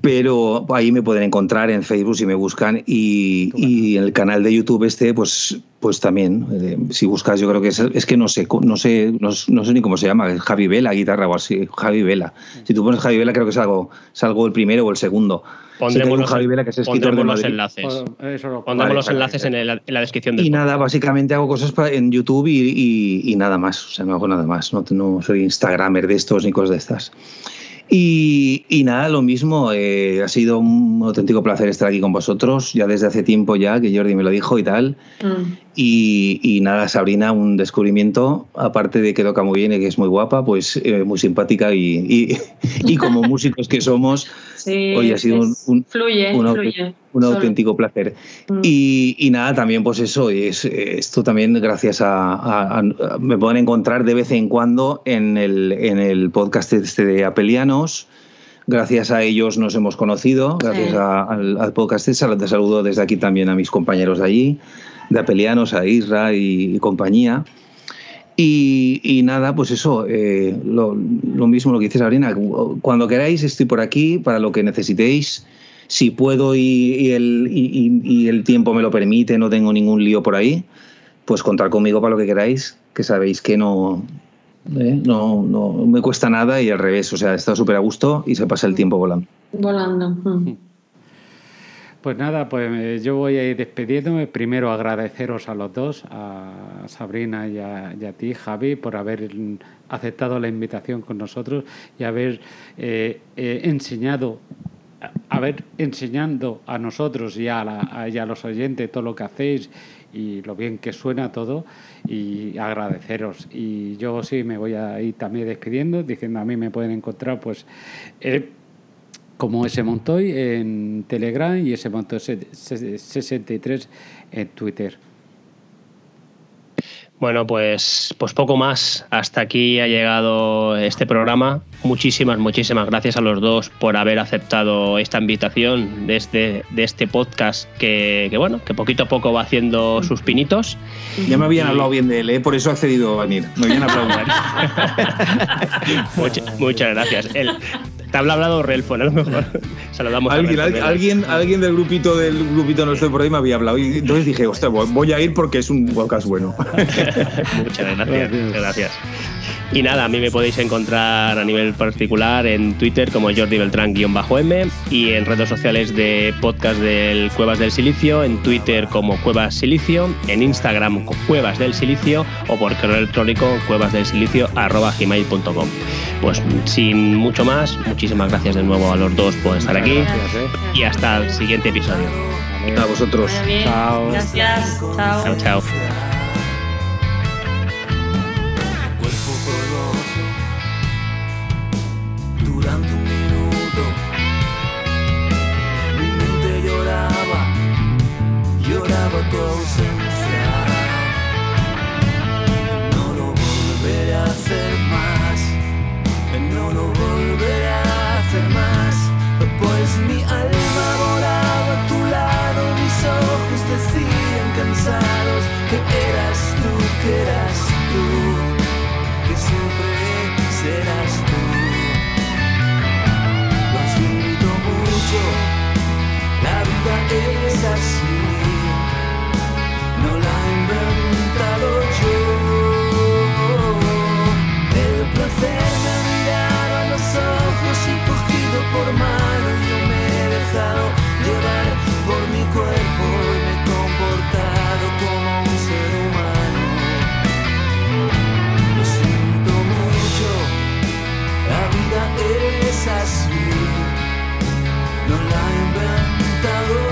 pero ahí me pueden encontrar en Facebook si me buscan y, y el canal de YouTube este, pues, pues también, eh, si buscas, yo creo que es, es que no sé, no sé, no, no, sé ni cómo se llama, Javi Vela, guitarra o así, Javi Vela. Si tú pones Javi Vela, creo que es algo, es algo el primero o el segundo. Pondremos, los, Javi Vela, que es pondremos los enlaces. Pondremos vale, los enlaces en, el, en, la descripción del Y nada, básicamente hago cosas en YouTube y, y, y, nada más, o sea, no hago nada más, no, no soy Instagramer de estos ni cosas de estas. Y, nada, lo mismo, eh, ha sido un auténtico placer estar aquí con vosotros, ya desde hace tiempo ya, que Jordi me lo dijo y tal. Mm. Y, y, nada, Sabrina, un descubrimiento, aparte de que toca muy bien y que es muy guapa, pues eh, muy simpática y, y, como músicos que somos, sí, hoy ha sido un, un, fluye, un, fluye. un auténtico placer. Mm. Y, nada, también pues eso, es, esto también gracias a, a, a, Me pueden encontrar de vez en cuando en el, en el podcast este de Apelianos. Gracias a ellos nos hemos conocido, gracias sí. al, al, podcast. Te saludo desde aquí también a mis compañeros de allí de Apelianos, a Isra y, y compañía. Y, y, nada, pues eso, eh, lo, lo, mismo lo que dices, Sabrina. Cuando queráis, estoy por aquí para lo que necesitéis. Si puedo y, y el, y, el tiempo me lo permite, no tengo ningún lío por ahí, pues contar conmigo para lo que queráis, que sabéis que no, eh, no, no me cuesta nada y al revés. O sea, he estado súper a gusto y se pasa el tiempo volando. Volando. Mm. Pues nada, pues yo voy a ir despidiéndome. Primero agradeceros a los dos, a Sabrina y a, y a ti, Javi, por haber aceptado la invitación con nosotros y haber eh, eh, enseñado, haber enseñando a nosotros y a, la, y a los oyentes todo lo que hacéis y lo bien que suena todo y agradeceros. Y yo sí me voy a ir también despidiendo, diciendo a mí me pueden encontrar pues... Eh, como ese Montoy en Telegram y ese Montoy 63 en Twitter. Bueno, pues, pues poco más. Hasta aquí ha llegado este programa. Muchísimas, muchísimas gracias a los dos por haber aceptado esta invitación de este, de este podcast que, que bueno, que poquito a poco va haciendo sus pinitos. Ya me habían hablado bien de él, ¿eh? por eso he accedido a venir. Me habían hablado muchas, muchas gracias. El, te habla hablado Relfon, a lo mejor. Saludamos ¿Alguien, a alguien, alguien, alguien, del grupito del grupito no estoy por ahí me había hablado. Y entonces dije, ostras, voy a ir porque es un podcast bueno. Muchas gracias. gracias. Y nada, a mí me podéis encontrar a nivel particular en Twitter como Jordi Beltrán-M y en redes sociales de podcast del Cuevas del Silicio, en Twitter como Cuevas Silicio, en Instagram Cuevas del Silicio o por correo electrónico cuevasdelsilicio.gmail.com. Pues sin mucho más, muchísimas gracias de nuevo a los dos por estar aquí y hasta el siguiente episodio. A vosotros. Chao. Gracias. Chao. Chao, ausencia. No lo volveré a hacer más, no lo volveré a hacer más, pues mi alma volaba a tu lado, mis ojos decían cansados que eras tú, que eras tú, que siempre serás tú. La vida es así, por mano, yo me he dejado llevar por mi cuerpo y me he comportado como un ser humano. Lo siento mucho, la vida es así, no la he inventado.